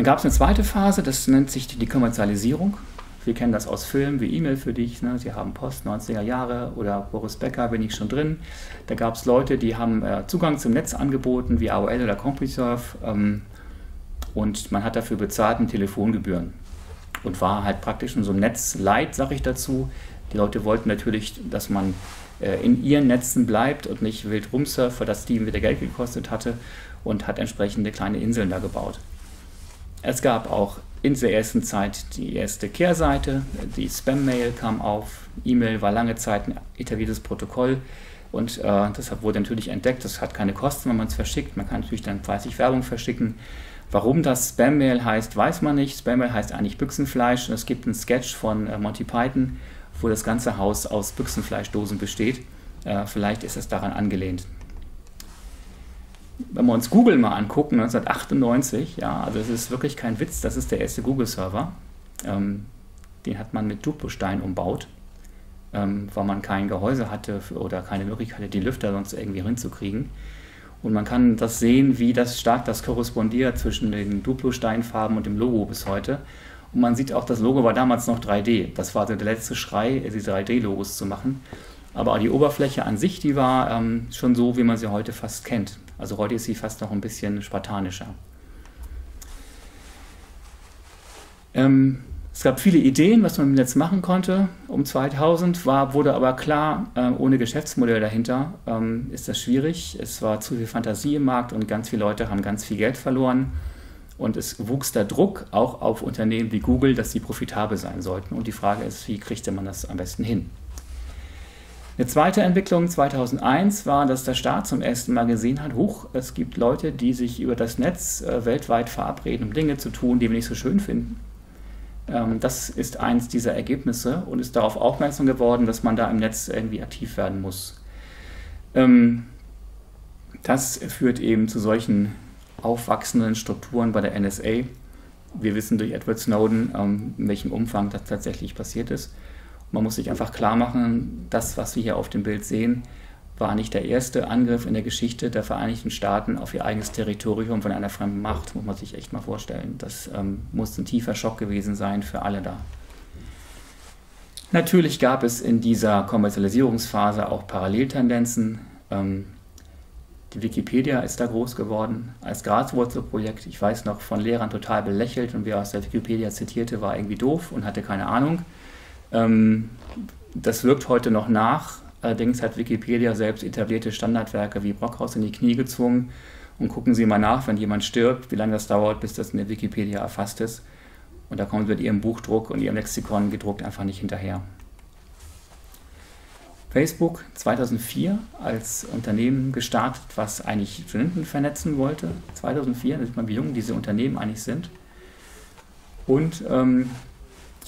Dann gab es eine zweite Phase, das nennt sich die Kommerzialisierung. Wir kennen das aus Filmen wie E-Mail für dich, ne? Sie haben Post, 90er Jahre oder Boris Becker, bin ich schon drin. Da gab es Leute, die haben äh, Zugang zum Netz angeboten, wie AOL oder CompuServe. Ähm, und man hat dafür bezahlt mit Telefongebühren. Und war halt praktisch in so einem Netz light, sag ich dazu. Die Leute wollten natürlich, dass man äh, in ihren Netzen bleibt und nicht wild rumsurft, weil das Team wieder Geld gekostet hatte und hat entsprechende kleine Inseln da gebaut. Es gab auch in der ersten Zeit die erste Kehrseite, die Spam-Mail kam auf, E-Mail war lange Zeit ein etabliertes Protokoll und äh, deshalb wurde natürlich entdeckt, das hat keine Kosten, wenn man es verschickt, man kann natürlich dann fleißig Werbung verschicken. Warum das Spam-Mail heißt, weiß man nicht. Spam-Mail heißt eigentlich Büchsenfleisch es gibt einen Sketch von äh, Monty Python, wo das ganze Haus aus Büchsenfleischdosen besteht. Äh, vielleicht ist es daran angelehnt wenn wir uns Google mal angucken, 1998, ja, also es ist wirklich kein Witz, das ist der erste Google-Server. Ähm, den hat man mit Duplostein umbaut, ähm, weil man kein Gehäuse hatte oder keine Möglichkeit hatte, die Lüfter sonst irgendwie hinzukriegen. Und man kann das sehen, wie das stark das korrespondiert zwischen den Duplo-Steinfarben und dem Logo bis heute. Und man sieht auch, das Logo war damals noch 3D. Das war der letzte Schrei, diese 3D-Logos zu machen. Aber die Oberfläche an sich, die war ähm, schon so, wie man sie heute fast kennt. Also heute ist sie fast noch ein bisschen spartanischer. Ähm, Es gab viele Ideen, was man im Netz machen konnte. Um 2000 war, wurde aber klar, äh, ohne Geschäftsmodell dahinter ähm, ist das schwierig. Es war zu viel Fantasie im Markt und ganz viele Leute haben ganz viel Geld verloren. Und es wuchs der Druck auch auf Unternehmen wie Google, dass sie profitabel sein sollten. Und die Frage ist, wie kriegte man das am besten hin? Eine zweite Entwicklung 2001 war, dass der Staat zum ersten Mal gesehen hat, hoch, es gibt Leute, die sich über das Netz äh, weltweit verabreden, um Dinge zu tun, die wir nicht so schön finden. Ähm, das ist eins dieser Ergebnisse und ist darauf aufmerksam geworden, dass man da im Netz irgendwie aktiv werden muss. Ähm, das führt eben zu solchen aufwachsenden Strukturen bei der NSA. Wir wissen durch Edward Snowden, ähm, in welchem Umfang das tatsächlich passiert ist. Man muss sich einfach klar machen, das, was wir hier auf dem Bild sehen, war nicht der erste Angriff in der Geschichte der Vereinigten Staaten auf ihr eigenes Territorium von einer fremden Macht, muss man sich echt mal vorstellen. Das ähm, muss ein tiefer Schock gewesen sein für alle da. Natürlich gab es in dieser Kommerzialisierungsphase auch Paralleltendenzen. Ähm, die Wikipedia ist da groß geworden als Graswurzelprojekt. Ich weiß noch, von Lehrern total belächelt und wer aus der Wikipedia zitierte, war irgendwie doof und hatte keine Ahnung. Ähm, das wirkt heute noch nach. Allerdings hat Wikipedia selbst etablierte Standardwerke wie Brockhaus in die Knie gezwungen. Und gucken Sie mal nach, wenn jemand stirbt, wie lange das dauert, bis das in der Wikipedia erfasst ist. Und da kommen Sie mit Ihrem Buchdruck und Ihrem Lexikon gedruckt einfach nicht hinterher. Facebook 2004 als Unternehmen gestartet, was eigentlich Studenten vernetzen wollte. 2004, da sieht man, wie jung diese Unternehmen eigentlich sind. Und ähm,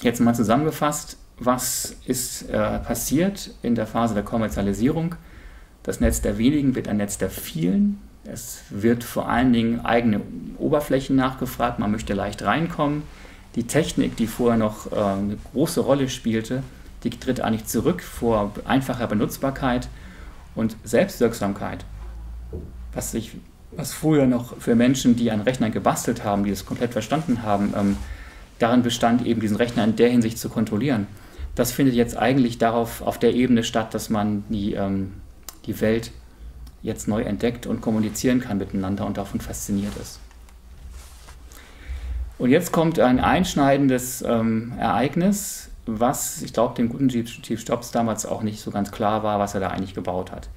jetzt mal zusammengefasst, was ist äh, passiert in der Phase der Kommerzialisierung? Das Netz der wenigen wird ein Netz der vielen. Es wird vor allen Dingen eigene Oberflächen nachgefragt, man möchte leicht reinkommen. Die Technik, die vorher noch äh, eine große Rolle spielte, die tritt eigentlich zurück vor einfacher Benutzbarkeit und Selbstwirksamkeit. Was, sich, was früher noch für Menschen, die an Rechnern gebastelt haben, die es komplett verstanden haben, ähm, darin bestand, eben diesen Rechner in der Hinsicht zu kontrollieren. Das findet jetzt eigentlich darauf auf der Ebene statt, dass man die, ähm, die Welt jetzt neu entdeckt und kommunizieren kann miteinander und davon fasziniert ist. Und jetzt kommt ein einschneidendes ähm, Ereignis, was ich glaube dem guten Steve Jobs damals auch nicht so ganz klar war, was er da eigentlich gebaut hat.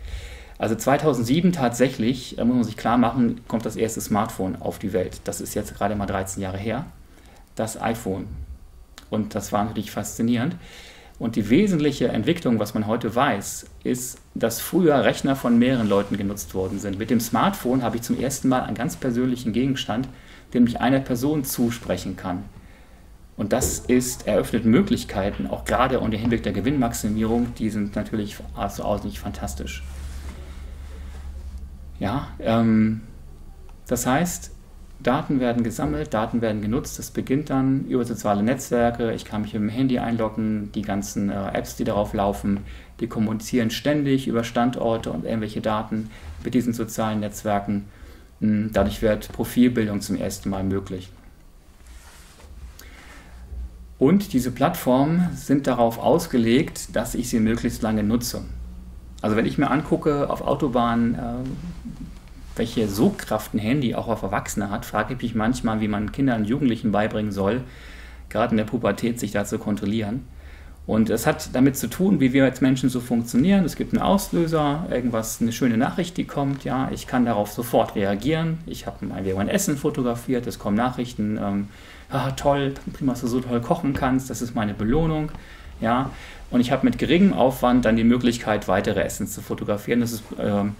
Also 2007 tatsächlich, muss man sich klar machen, kommt das erste Smartphone auf die Welt. Das ist jetzt gerade mal 13 Jahre her. Das iPhone. Und das war natürlich faszinierend. Und die wesentliche Entwicklung, was man heute weiß, ist, dass früher Rechner von mehreren Leuten genutzt worden sind. Mit dem Smartphone habe ich zum ersten Mal einen ganz persönlichen Gegenstand, den ich einer Person zusprechen kann. Und das ist, eröffnet Möglichkeiten, auch gerade unter Hinblick der Gewinnmaximierung, die sind natürlich also außerordentlich fantastisch. Ja, ähm, das heißt, Daten werden gesammelt, Daten werden genutzt. Das beginnt dann über soziale Netzwerke. Ich kann mich mit dem Handy einloggen, die ganzen äh, Apps, die darauf laufen, die kommunizieren ständig über Standorte und irgendwelche Daten mit diesen sozialen Netzwerken. Hm, dadurch wird Profilbildung zum ersten Mal möglich. Und diese Plattformen sind darauf ausgelegt, dass ich sie möglichst lange nutze. Also wenn ich mir angucke auf Autobahnen, äh, welche Sogkraft ein Handy auch auf Erwachsene hat, frage ich mich manchmal, wie man Kindern und Jugendlichen beibringen soll, gerade in der Pubertät sich da zu kontrollieren. Und es hat damit zu tun, wie wir als Menschen so funktionieren. Es gibt einen Auslöser, irgendwas, eine schöne Nachricht, die kommt. Ja, ich kann darauf sofort reagieren. Ich habe mein, mein Essen fotografiert, es kommen Nachrichten. Ähm, ah, toll, prima, dass du so toll kochen kannst. Das ist meine Belohnung. Ja, und ich habe mit geringem Aufwand dann die Möglichkeit, weitere Essen zu fotografieren. Das ist ähm,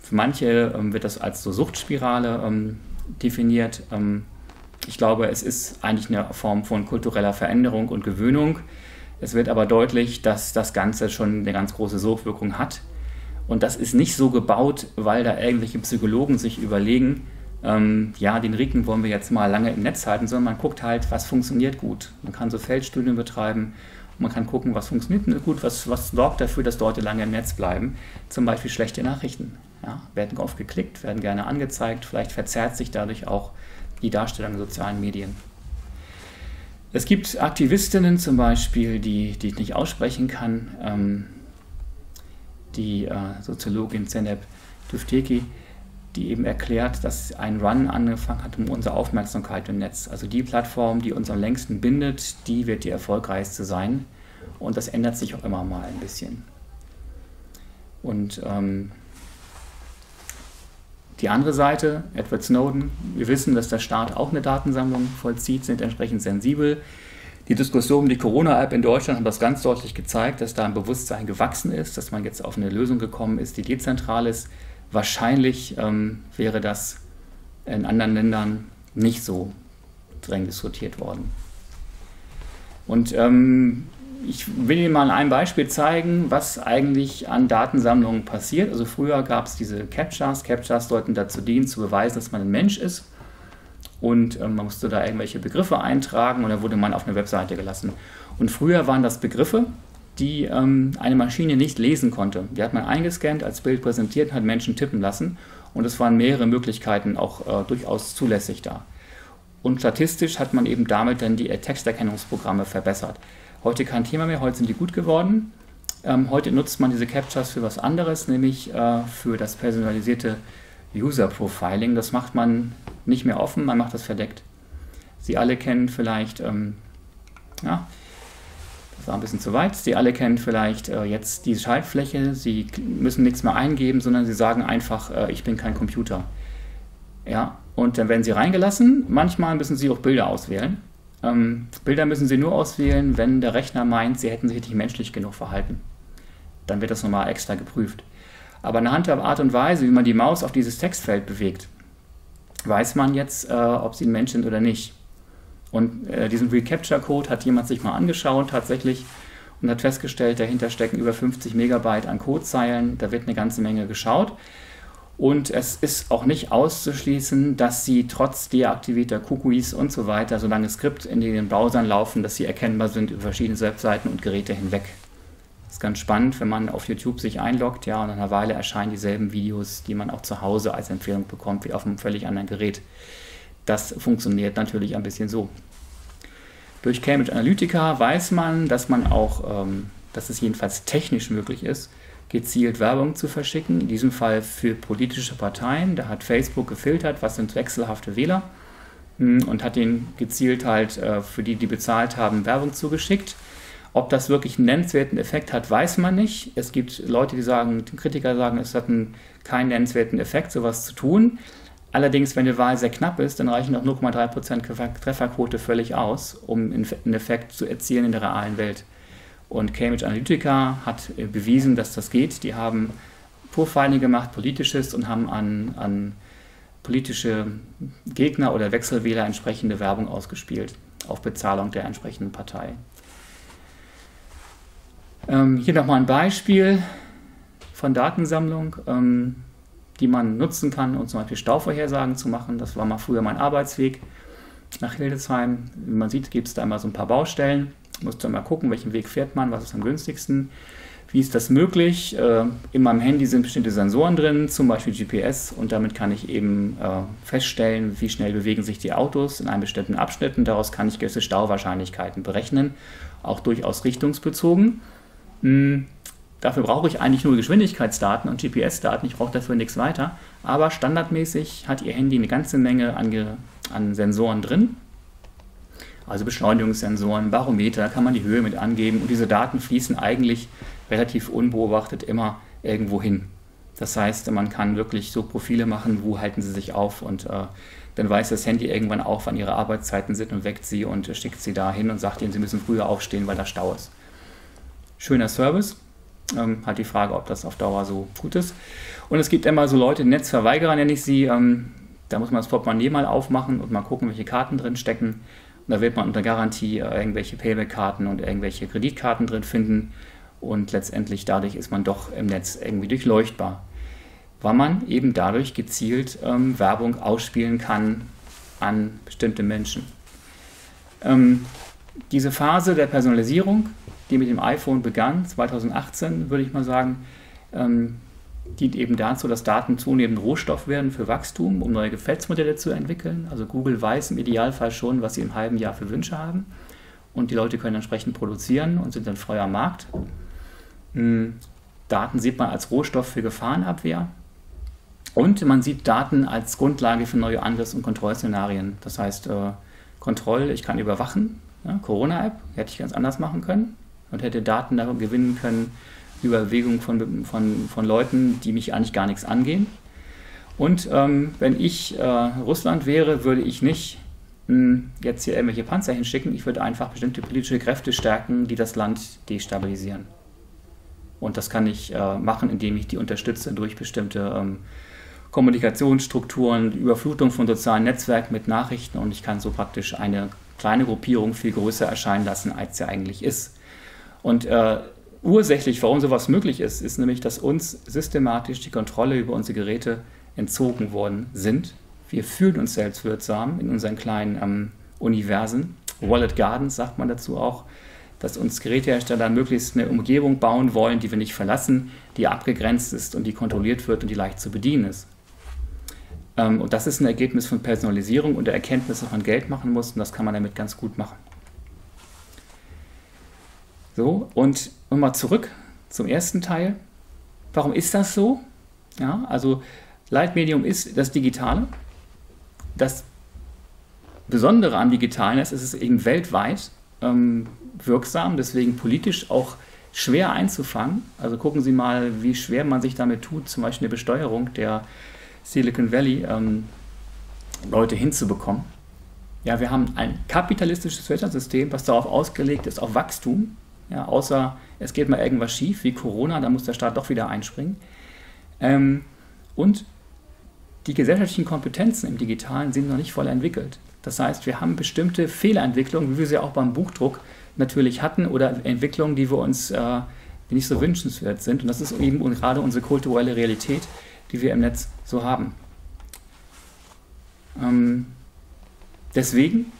für manche ähm, wird das als so Suchtspirale ähm, definiert. Ähm, ich glaube, es ist eigentlich eine Form von kultureller Veränderung und Gewöhnung. Es wird aber deutlich, dass das Ganze schon eine ganz große Sogwirkung hat. Und das ist nicht so gebaut, weil da irgendwelche Psychologen sich überlegen, ähm, ja, den Riken wollen wir jetzt mal lange im Netz halten, sondern man guckt halt, was funktioniert gut. Man kann so Feldstudien betreiben man kann gucken, was funktioniert gut, was, was sorgt dafür, dass Leute lange im Netz bleiben. Zum Beispiel schlechte Nachrichten. Ja, werden oft geklickt, werden gerne angezeigt, vielleicht verzerrt sich dadurch auch die Darstellung in sozialen Medien. Es gibt Aktivistinnen zum Beispiel, die, die ich nicht aussprechen kann, ähm, die äh, Soziologin Zeneb Dufteki, die eben erklärt, dass ein Run angefangen hat um unsere Aufmerksamkeit im Netz. Also die Plattform, die uns am längsten bindet, die wird die erfolgreichste sein. Und das ändert sich auch immer mal ein bisschen. Und ähm, die andere Seite, Edward Snowden, wir wissen, dass der Staat auch eine Datensammlung vollzieht, sind entsprechend sensibel. Die Diskussion um die Corona-App in Deutschland hat das ganz deutlich gezeigt, dass da ein Bewusstsein gewachsen ist, dass man jetzt auf eine Lösung gekommen ist, die dezentral ist. Wahrscheinlich ähm, wäre das in anderen Ländern nicht so streng diskutiert worden. Und ähm, ich will Ihnen mal ein Beispiel zeigen, was eigentlich an Datensammlungen passiert. Also früher gab es diese Captchas. Captchas sollten dazu dienen, zu beweisen, dass man ein Mensch ist. Und äh, man musste da irgendwelche Begriffe eintragen und dann wurde man auf eine Webseite gelassen. Und früher waren das Begriffe, die ähm, eine Maschine nicht lesen konnte. Die hat man eingescannt, als Bild präsentiert und hat Menschen tippen lassen. Und es waren mehrere Möglichkeiten auch äh, durchaus zulässig da. Und statistisch hat man eben damit dann die Texterkennungsprogramme verbessert. Heute kein Thema mehr, heute sind die gut geworden. Ähm, heute nutzt man diese Captchas für was anderes, nämlich äh, für das personalisierte User Profiling. Das macht man nicht mehr offen, man macht das verdeckt. Sie alle kennen vielleicht, ähm, ja, das war ein bisschen zu weit, Sie alle kennen vielleicht äh, jetzt die Schaltfläche, Sie müssen nichts mehr eingeben, sondern Sie sagen einfach, äh, ich bin kein Computer. Ja, und dann werden Sie reingelassen, manchmal müssen Sie auch Bilder auswählen. Ähm, Bilder müssen Sie nur auswählen, wenn der Rechner meint, Sie hätten sich nicht menschlich genug verhalten. Dann wird das nochmal extra geprüft. Aber anhand der Art und Weise, wie man die Maus auf dieses Textfeld bewegt, weiß man jetzt, äh, ob Sie ein Mensch sind oder nicht. Und äh, diesen Recapture-Code hat jemand sich mal angeschaut tatsächlich und hat festgestellt, dahinter stecken über 50 Megabyte an Codezeilen. Da wird eine ganze Menge geschaut. Und es ist auch nicht auszuschließen, dass sie trotz deaktivierter Cookies und so weiter, solange Skript in den Browsern laufen, dass sie erkennbar sind über verschiedene Webseiten und Geräte hinweg. Das ist ganz spannend, wenn man auf YouTube sich einloggt, ja, und nach einer Weile erscheinen dieselben Videos, die man auch zu Hause als Empfehlung bekommt, wie auf einem völlig anderen Gerät. Das funktioniert natürlich ein bisschen so. Durch Cambridge Analytica weiß man, dass man auch, ähm, dass es jedenfalls technisch möglich ist, gezielt Werbung zu verschicken, in diesem Fall für politische Parteien. Da hat Facebook gefiltert, was sind wechselhafte Wähler hm, und hat ihnen gezielt halt äh, für die, die bezahlt haben, Werbung zugeschickt. Ob das wirklich einen nennenswerten Effekt hat, weiß man nicht. Es gibt Leute, die sagen, Kritiker sagen, es hat einen, keinen nennenswerten Effekt, sowas zu tun. Allerdings, wenn die Wahl sehr knapp ist, dann reichen auch 0,3% Trefferquote völlig aus, um einen Effekt zu erzielen in der realen Welt. Und Cambridge Analytica hat äh, bewiesen, dass das geht. Die haben Profiling gemacht, politisches, und haben an, an politische Gegner oder Wechselwähler entsprechende Werbung ausgespielt auf Bezahlung der entsprechenden Partei. Ähm, hier nochmal ein Beispiel von Datensammlung, ähm, die man nutzen kann, um zum Beispiel Stauvorhersagen zu machen. Das war mal früher mein Arbeitsweg nach Hildesheim. Wie man sieht, gibt es da immer so ein paar Baustellen. Musst du mal gucken, welchen Weg fährt man, was ist am günstigsten. Wie ist das möglich? Äh, in meinem Handy sind bestimmte Sensoren drin, zum Beispiel GPS, und damit kann ich eben äh, feststellen, wie schnell bewegen sich die Autos in einem bestimmten Abschnitt und daraus kann ich gewisse Stauwahrscheinlichkeiten berechnen, auch durchaus richtungsbezogen. Hm, dafür brauche ich eigentlich nur Geschwindigkeitsdaten und GPS-Daten, ich brauche dafür nichts weiter, aber standardmäßig hat Ihr Handy eine ganze Menge an, an Sensoren drin, also Beschleunigungssensoren, Barometer, kann man die Höhe mit angeben und diese Daten fließen eigentlich relativ unbeobachtet immer irgendwo hin. Das heißt, man kann wirklich so Profile machen, wo halten sie sich auf und äh, dann weiß das Handy irgendwann auch, wann ihre Arbeitszeiten sind und weckt sie und schickt sie dahin und sagt ihnen, sie müssen früher aufstehen, weil da Stau ist. Schöner Service. Ähm, halt die Frage, ob das auf Dauer so gut ist. Und es gibt immer so Leute, Netzverweigerer nenne ich sie. Ähm, da muss man das Portemonnaie mal aufmachen und mal gucken, welche Karten drin stecken. Da wird man unter Garantie äh, irgendwelche Payback-Karten und irgendwelche Kreditkarten drin finden und letztendlich dadurch ist man doch im Netz irgendwie durchleuchtbar, weil man eben dadurch gezielt ähm, Werbung ausspielen kann an bestimmte Menschen. Ähm, diese Phase der Personalisierung, die mit dem iPhone begann, 2018 würde ich mal sagen, ähm, dient eben dazu, dass Daten zunehmend Rohstoff werden für Wachstum, um neue Geschäftsmodelle zu entwickeln. Also Google weiß im Idealfall schon, was sie im halben Jahr für Wünsche haben. Und die Leute können entsprechend produzieren und sind dann frei am Markt. Hm, Daten sieht man als Rohstoff für Gefahrenabwehr. Und man sieht Daten als Grundlage für neue Angriffs- und Kontrollszenarien. Das heißt, äh, Kontroll, ich kann überwachen. Ja, Corona-App hätte ich ganz anders machen können und hätte Daten davon gewinnen können über Bewegungen von, von, von Leuten, die mich eigentlich gar nichts angehen. Und ähm, wenn ich äh, Russland wäre, würde ich nicht mh, hm, jetzt hier irgendwelche Panzer hinschicken. Ich würde einfach bestimmte politische Kräfte stärken, die das Land destabilisieren. Und das kann ich äh, machen, indem ich die unterstütze durch bestimmte ähm, Kommunikationsstrukturen, Überflutung von sozialen Netzwerken mit Nachrichten und ich kann so praktisch eine kleine Gruppierung viel größer erscheinen lassen, als sie eigentlich ist. Und äh, ursächlich, warum sowas möglich ist, ist nämlich, dass uns systematisch die Kontrolle über unsere Geräte entzogen worden sind. Wir fühlen uns selbstwirksam in unseren kleinen ähm, Universen. Wallet Gardens sagt man dazu auch, dass uns Gerätehersteller möglichst eine Umgebung bauen wollen, die wir nicht verlassen, die abgegrenzt ist und die kontrolliert wird und die leicht zu bedienen ist. Ähm, und das ist ein Ergebnis von Personalisierung und der Erkenntnis, dass man Geld machen muss und das kann man damit ganz gut machen. So, und nochmal zurück zum ersten Teil. Warum ist das so? Ja, also Leitmedium ist das Digitale. Das Besondere am Digitalen ist, es ist eben weltweit ähm, wirksam, deswegen politisch auch schwer einzufangen. Also gucken Sie mal, wie schwer man sich damit tut, zum Beispiel eine Besteuerung der Silicon Valley ähm, Leute hinzubekommen. Ja, wir haben ein kapitalistisches Wirtschaftssystem, was darauf ausgelegt ist, auf Wachstum. Ja, außer es geht mal irgendwas schief, wie Corona, da muss der Staat doch wieder einspringen. Ähm, und die gesellschaftlichen Kompetenzen im Digitalen sind noch nicht voll entwickelt. Das heißt, wir haben bestimmte Fehlerentwicklungen, wie wir sie auch beim Buchdruck natürlich hatten, oder Entwicklungen, die wir uns äh, nicht so wünschenswert sind. Und das ist eben gerade unsere kulturelle Realität, die wir im Netz so haben. Ähm, deswegen,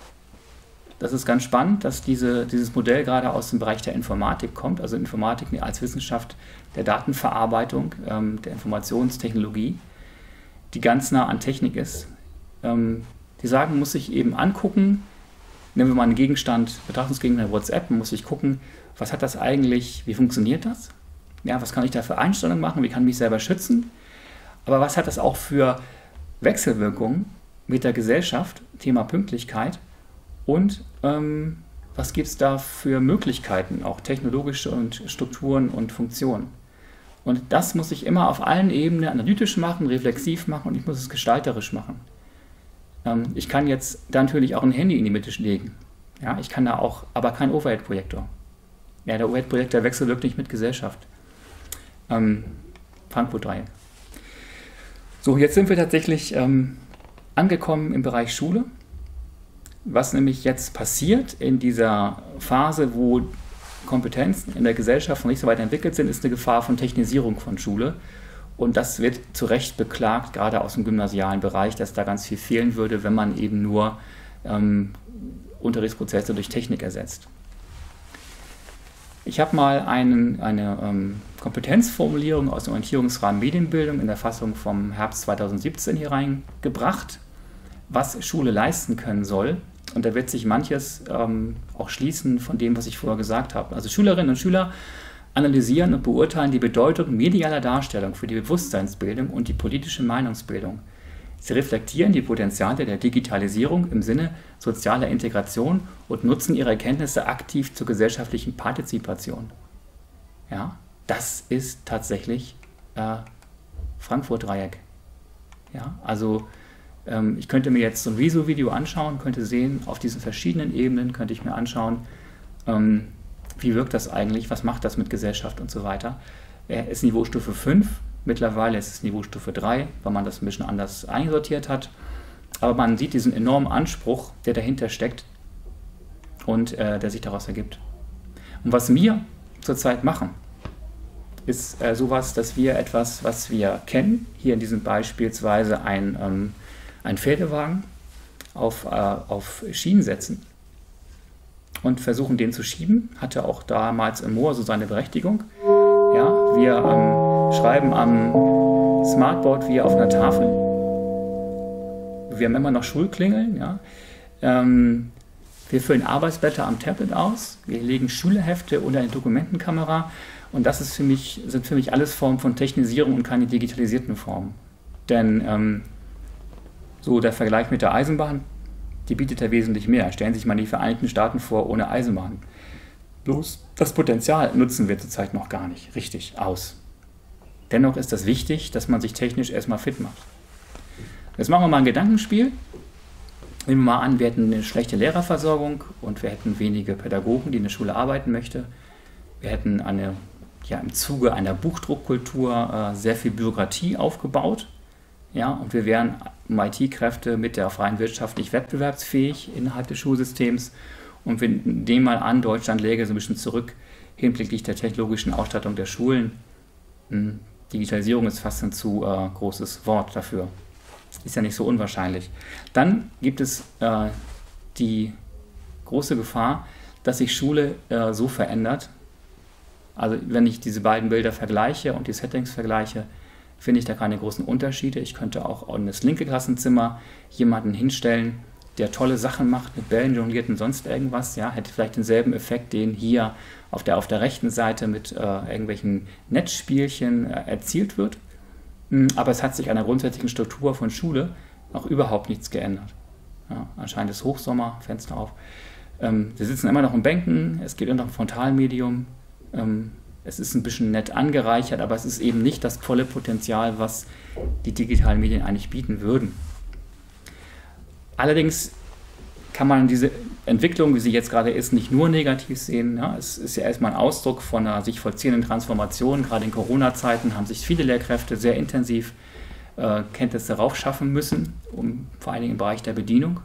das ist ganz spannend, dass diese, dieses Modell gerade aus dem Bereich der Informatik kommt, also Informatik als Wissenschaft der Datenverarbeitung, ähm, der Informationstechnologie, die ganz nah an Technik ist. Ähm, die sagen, muss sich eben angucken, nehmen wir mal einen Gegenstand, Betrachtungsgegenstand WhatsApp, muss ich gucken, was hat das eigentlich, wie funktioniert das? Ja, was kann ich da für Einstellungen machen, wie kann ich mich selber schützen? Aber was hat das auch für Wechselwirkungen mit der Gesellschaft, Thema Pünktlichkeit und ähm, was gibt es da für Möglichkeiten, auch technologische und Strukturen und Funktionen? Und das muss ich immer auf allen Ebenen analytisch machen, reflexiv machen und ich muss es gestalterisch machen. Ähm, ich kann jetzt da natürlich auch ein Handy in die Mitte legen. Ja, ich kann da auch, aber kein Overhead-Projektor. Ja, der Overhead-Projektor wechselt wirklich mit Gesellschaft. Ähm, Frankfurt 3. So, jetzt sind wir tatsächlich ähm, angekommen im Bereich Schule. Was nämlich jetzt passiert in dieser Phase, wo Kompetenzen in der Gesellschaft noch nicht so weit entwickelt sind, ist eine Gefahr von Technisierung von Schule. Und das wird zu Recht beklagt, gerade aus dem gymnasialen Bereich, dass da ganz viel fehlen würde, wenn man eben nur ähm, Unterrichtsprozesse durch Technik ersetzt. Ich habe mal einen, eine ähm, Kompetenzformulierung aus dem Orientierungsrahmen Medienbildung in der Fassung vom Herbst 2017 hier reingebracht, was Schule leisten können soll. Und da wird sich manches ähm, auch schließen von dem, was ich vorher gesagt habe. Also Schülerinnen und Schüler analysieren und beurteilen die Bedeutung medialer Darstellung für die Bewusstseinsbildung und die politische Meinungsbildung. Sie reflektieren die Potenziale der Digitalisierung im Sinne sozialer Integration und nutzen ihre Erkenntnisse aktiv zur gesellschaftlichen Partizipation. Ja, das ist tatsächlich äh, Frankfurt-Dreieck. Ja, also ähm, ich könnte mir jetzt so ein Viso-Video anschauen, könnte sehen, auf diesen verschiedenen Ebenen könnte ich mir anschauen, ähm, wie wirkt das eigentlich, was macht das mit Gesellschaft und so weiter. Er ist Niveaustufe 5, Mittlerweile ist es Niveaustufe 3, weil man das ein bisschen anders einsortiert hat. Aber man sieht diesen enormen Anspruch, der dahinter steckt und äh, der sich daraus ergibt. Und was wir zurzeit machen, ist äh, sowas, dass wir etwas, was wir kennen, hier in diesem beispielsweise ein, ähm, ein Pferdewagen auf, äh, auf Schienen setzen und versuchen, den zu schieben. Hatte auch damals im Moor so seine Berechtigung. Ja, wir ähm, schreiben am Smartboard wie auf einer Tafel. Wir haben immer noch Schulklingeln. Ja. Ähm, wir füllen Arbeitsblätter am Tablet aus. Wir legen Schülerhefte unter eine Dokumentenkamera. Und das ist für mich, sind für mich alles Formen von Technisierung und keine digitalisierten Formen. Denn ähm, so der Vergleich mit der Eisenbahn, die bietet ja wesentlich mehr. Stellen Sie sich mal die Vereinigten Staaten vor ohne Eisenbahn. Bloß das Potenzial nutzen wir zurzeit noch gar nicht richtig aus. Dennoch ist das wichtig, dass man sich technisch erstmal fit macht. Jetzt machen wir mal ein Gedankenspiel. Nehmen wir mal an, wir hätten eine schlechte Lehrerversorgung und wir hätten wenige Pädagogen, die in der Schule arbeiten möchten. Wir hätten eine, ja, im Zuge einer Buchdruckkultur äh, sehr viel Bürokratie aufgebaut. Ja, und wir wären IT-Kräfte mit der freien Wirtschaft nicht wettbewerbsfähig innerhalb des Schulsystems. Und wir nehmen mal an, Deutschland läge so ein bisschen zurück hinblicklich der technologischen Ausstattung der Schulen. Hm, Digitalisierung ist fast ein zu äh, großes Wort dafür. Ist ja nicht so unwahrscheinlich. Dann gibt es äh, die große Gefahr, dass sich Schule äh, so verändert. Also wenn ich diese beiden Bilder vergleiche und die Settings vergleiche, finde ich da keine großen Unterschiede. Ich könnte auch in das linke Klassenzimmer jemanden hinstellen, der tolle Sachen macht, mit Bällen jongliert und sonst irgendwas, ja, hätte vielleicht denselben Effekt, den hier auf der, auf der rechten Seite mit äh, irgendwelchen Netzspielchen äh, erzielt wird. Hm, aber es hat sich an der grundsätzlichen Struktur von Schule auch überhaupt nichts geändert. Ja, anscheinend ist Hochsommer, Fenster auf. Ähm, wir sitzen immer noch in Bänken, es geht immer noch ein Frontalmedium. Ähm, es ist ein bisschen nett angereichert, aber es ist eben nicht das volle Potenzial, was die digitalen Medien eigentlich bieten würden. Allerdings kann man diese Entwicklung, wie sie jetzt gerade ist, nicht nur negativ sehen. Ja, es ist ja erstmal ein Ausdruck von einer sich vollziehenden Transformation. Gerade in Corona-Zeiten haben sich viele Lehrkräfte sehr intensiv äh, Kenntnisse raufschaffen müssen, um, vor allen Dingen im Bereich der Bedienung.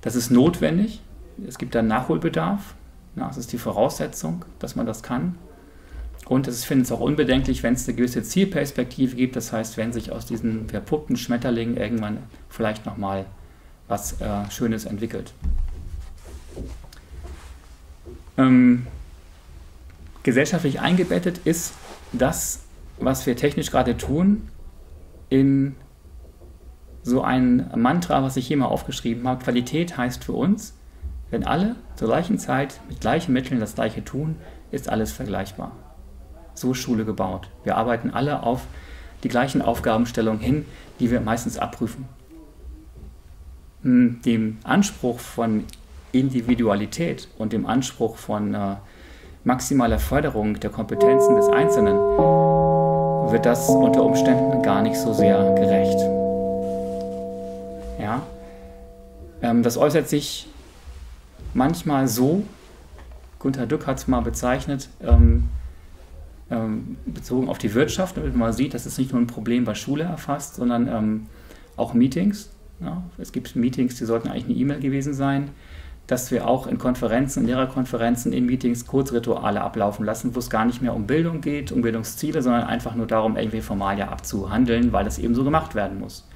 Das ist notwendig. Es gibt dann Nachholbedarf. Ja, das ist die Voraussetzung, dass man das kann. Und ich finde es auch unbedenklich, wenn es eine gewisse Zielperspektive gibt. Das heißt, wenn sich aus diesen verpuppten Schmetterlingen irgendwann vielleicht nochmal was äh, Schönes entwickelt. Ähm, gesellschaftlich eingebettet ist das, was wir technisch gerade tun, in so ein Mantra, was ich hier mal aufgeschrieben habe. Qualität heißt für uns, wenn alle zur gleichen Zeit mit gleichen Mitteln das Gleiche tun, ist alles vergleichbar. So Schule gebaut. Wir arbeiten alle auf die gleichen Aufgabenstellungen hin, die wir meistens abprüfen. Hm, dem Anspruch von Individualität und dem Anspruch von äh, maximaler Förderung der Kompetenzen des Einzelnen wird das unter Umständen gar nicht so sehr gerecht. Ja? Ähm, das äußert sich manchmal so, Gunther Dück hat es mal bezeichnet, ähm, ähm, bezogen auf die Wirtschaft, damit man sieht, dass es nicht nur ein Problem bei Schule erfasst, sondern ähm, auch Meetings. Ja, es gibt Meetings, die sollten eigentlich eine E-Mail gewesen sein, dass wir auch in Konferenzen, in Lehrerkonferenzen, in Meetings Kurzrituale ablaufen lassen, wo es gar nicht mehr um Bildung geht, um Bildungsziele, sondern einfach nur darum, irgendwie Formalia abzuhandeln, weil das eben so gemacht werden muss.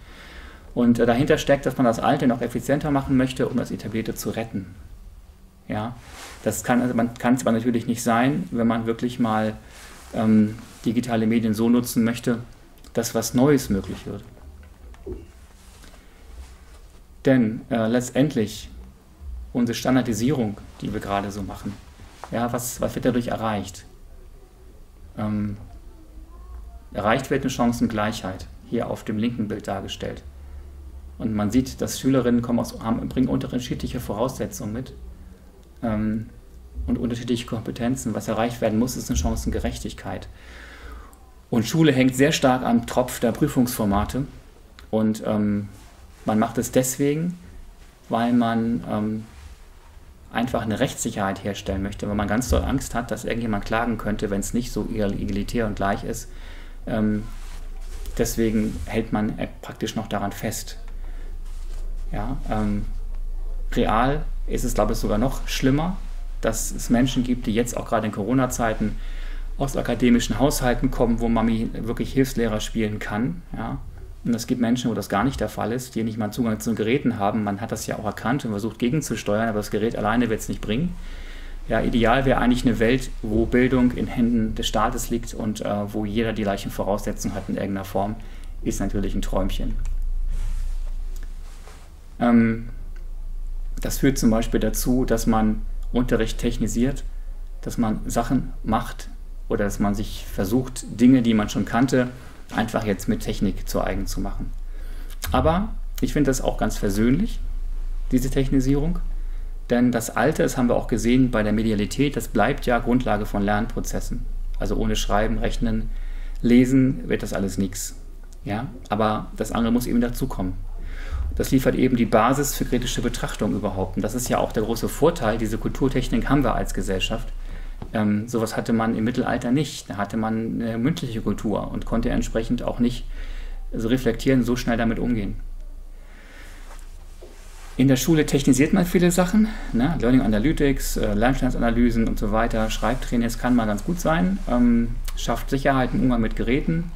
Und äh, dahinter steckt, dass man das Alte noch effizienter machen möchte, um das Etablierte zu retten. Ja, das kann, also es aber natürlich nicht sein, wenn man wirklich mal ähm, digitale Medien so nutzen möchte, dass was Neues möglich wird. Denn äh, letztendlich unsere Standardisierung, die wir gerade so machen, ja, was, was wird dadurch erreicht? Ähm, erreicht wird eine Chancengleichheit, hier auf dem linken Bild dargestellt. Und man sieht, dass Schülerinnen kommen aus, haben, bringen unterschiedliche Voraussetzungen mit ähm, und unterschiedliche Kompetenzen. Was erreicht werden muss, ist eine Chancengerechtigkeit. Und Schule hängt sehr stark am Tropf der Prüfungsformate. Und ähm, man macht es deswegen, weil man ähm, einfach eine Rechtssicherheit herstellen möchte, weil man ganz doll Angst hat, dass irgendjemand klagen könnte, wenn es nicht so egalitär und gleich ist. Ähm, deswegen hält man praktisch noch daran fest. Ja, ähm, real ist es, glaube ich, sogar noch schlimmer, dass es Menschen gibt, die jetzt auch gerade in Corona-Zeiten aus akademischen Haushalten kommen, wo Mami wirklich Hilfslehrer spielen kann. Ja, und es gibt Menschen, wo das gar nicht der Fall ist, die nicht mal Zugang zu den Geräten haben. Man hat das ja auch erkannt und versucht gegenzusteuern, aber das Gerät alleine wird es nicht bringen. Ja, ideal wäre eigentlich eine Welt, wo Bildung in Händen des Staates liegt und äh, wo jeder die gleichen Voraussetzungen hat in irgendeiner Form, ist natürlich ein Träumchen. Ähm, das führt zum Beispiel dazu, dass man Unterricht technisiert, dass man Sachen macht oder dass man sich versucht, Dinge, die man schon kannte, einfach jetzt mit Technik zu eigen zu machen. Aber ich finde das auch ganz versöhnlich, diese Technisierung. Denn das Alte, das haben wir auch gesehen bei der Medialität, das bleibt ja Grundlage von Lernprozessen. Also ohne Schreiben, Rechnen, Lesen wird das alles nichts. Ja? Aber das andere muss eben dazukommen. Das liefert eben die Basis für kritische Betrachtung überhaupt. Und das ist ja auch der große Vorteil. Diese Kulturtechnik haben wir als Gesellschaft. Ähm, sowas hatte man im Mittelalter nicht. Da hatte man eine mündliche Kultur und konnte entsprechend auch nicht so reflektieren, so schnell damit umgehen. In der Schule technisiert man viele Sachen, ne? Learning Analytics, äh, Lernstandsanalysen und so weiter, Schreibtrainings kann mal ganz gut sein, ähm, schafft Sicherheit im Umgang mit Geräten,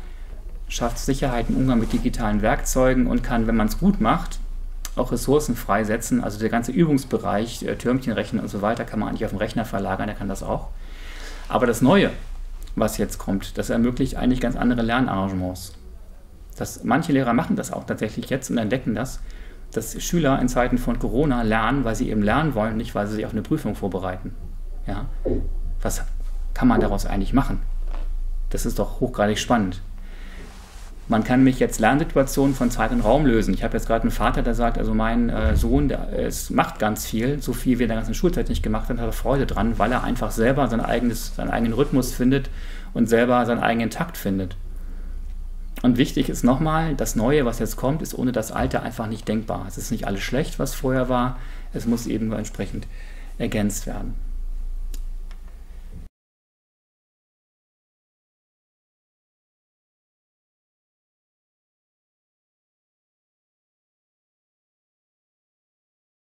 schafft Sicherheit im Umgang mit digitalen Werkzeugen und kann, wenn man es gut macht, auch Ressourcen freisetzen. Also der ganze Übungsbereich, äh, Türmchenrechnen und so weiter, kann man eigentlich auf den Rechner verlagern, der kann das auch. Aber das Neue, was jetzt kommt, das ermöglicht eigentlich ganz andere Lernarrangements. Das, manche Lehrer machen das auch tatsächlich jetzt und entdecken das dass Schüler in Zeiten von Corona lernen, weil sie eben lernen wollen, nicht weil sie sich auf eine Prüfung vorbereiten. Ja? Was kann man daraus eigentlich machen? Das ist doch hochgradig spannend. Man kann mich jetzt Lernsituationen von Zeit und Raum lösen. Ich habe jetzt gerade einen Vater, der sagt, also mein äh, Sohn, der äh, macht ganz viel, so viel wie er in der ganzen Schulzeit nicht gemacht hat, hat er Freude dran, weil er einfach selber sein eigenes, seinen eigenen Rhythmus findet und selber seinen eigenen Takt findet. Und wichtig ist nochmal, das Neue, was jetzt kommt, ist ohne das Alte einfach nicht denkbar. Es ist nicht alles schlecht, was vorher war. Es muss eben entsprechend ergänzt werden.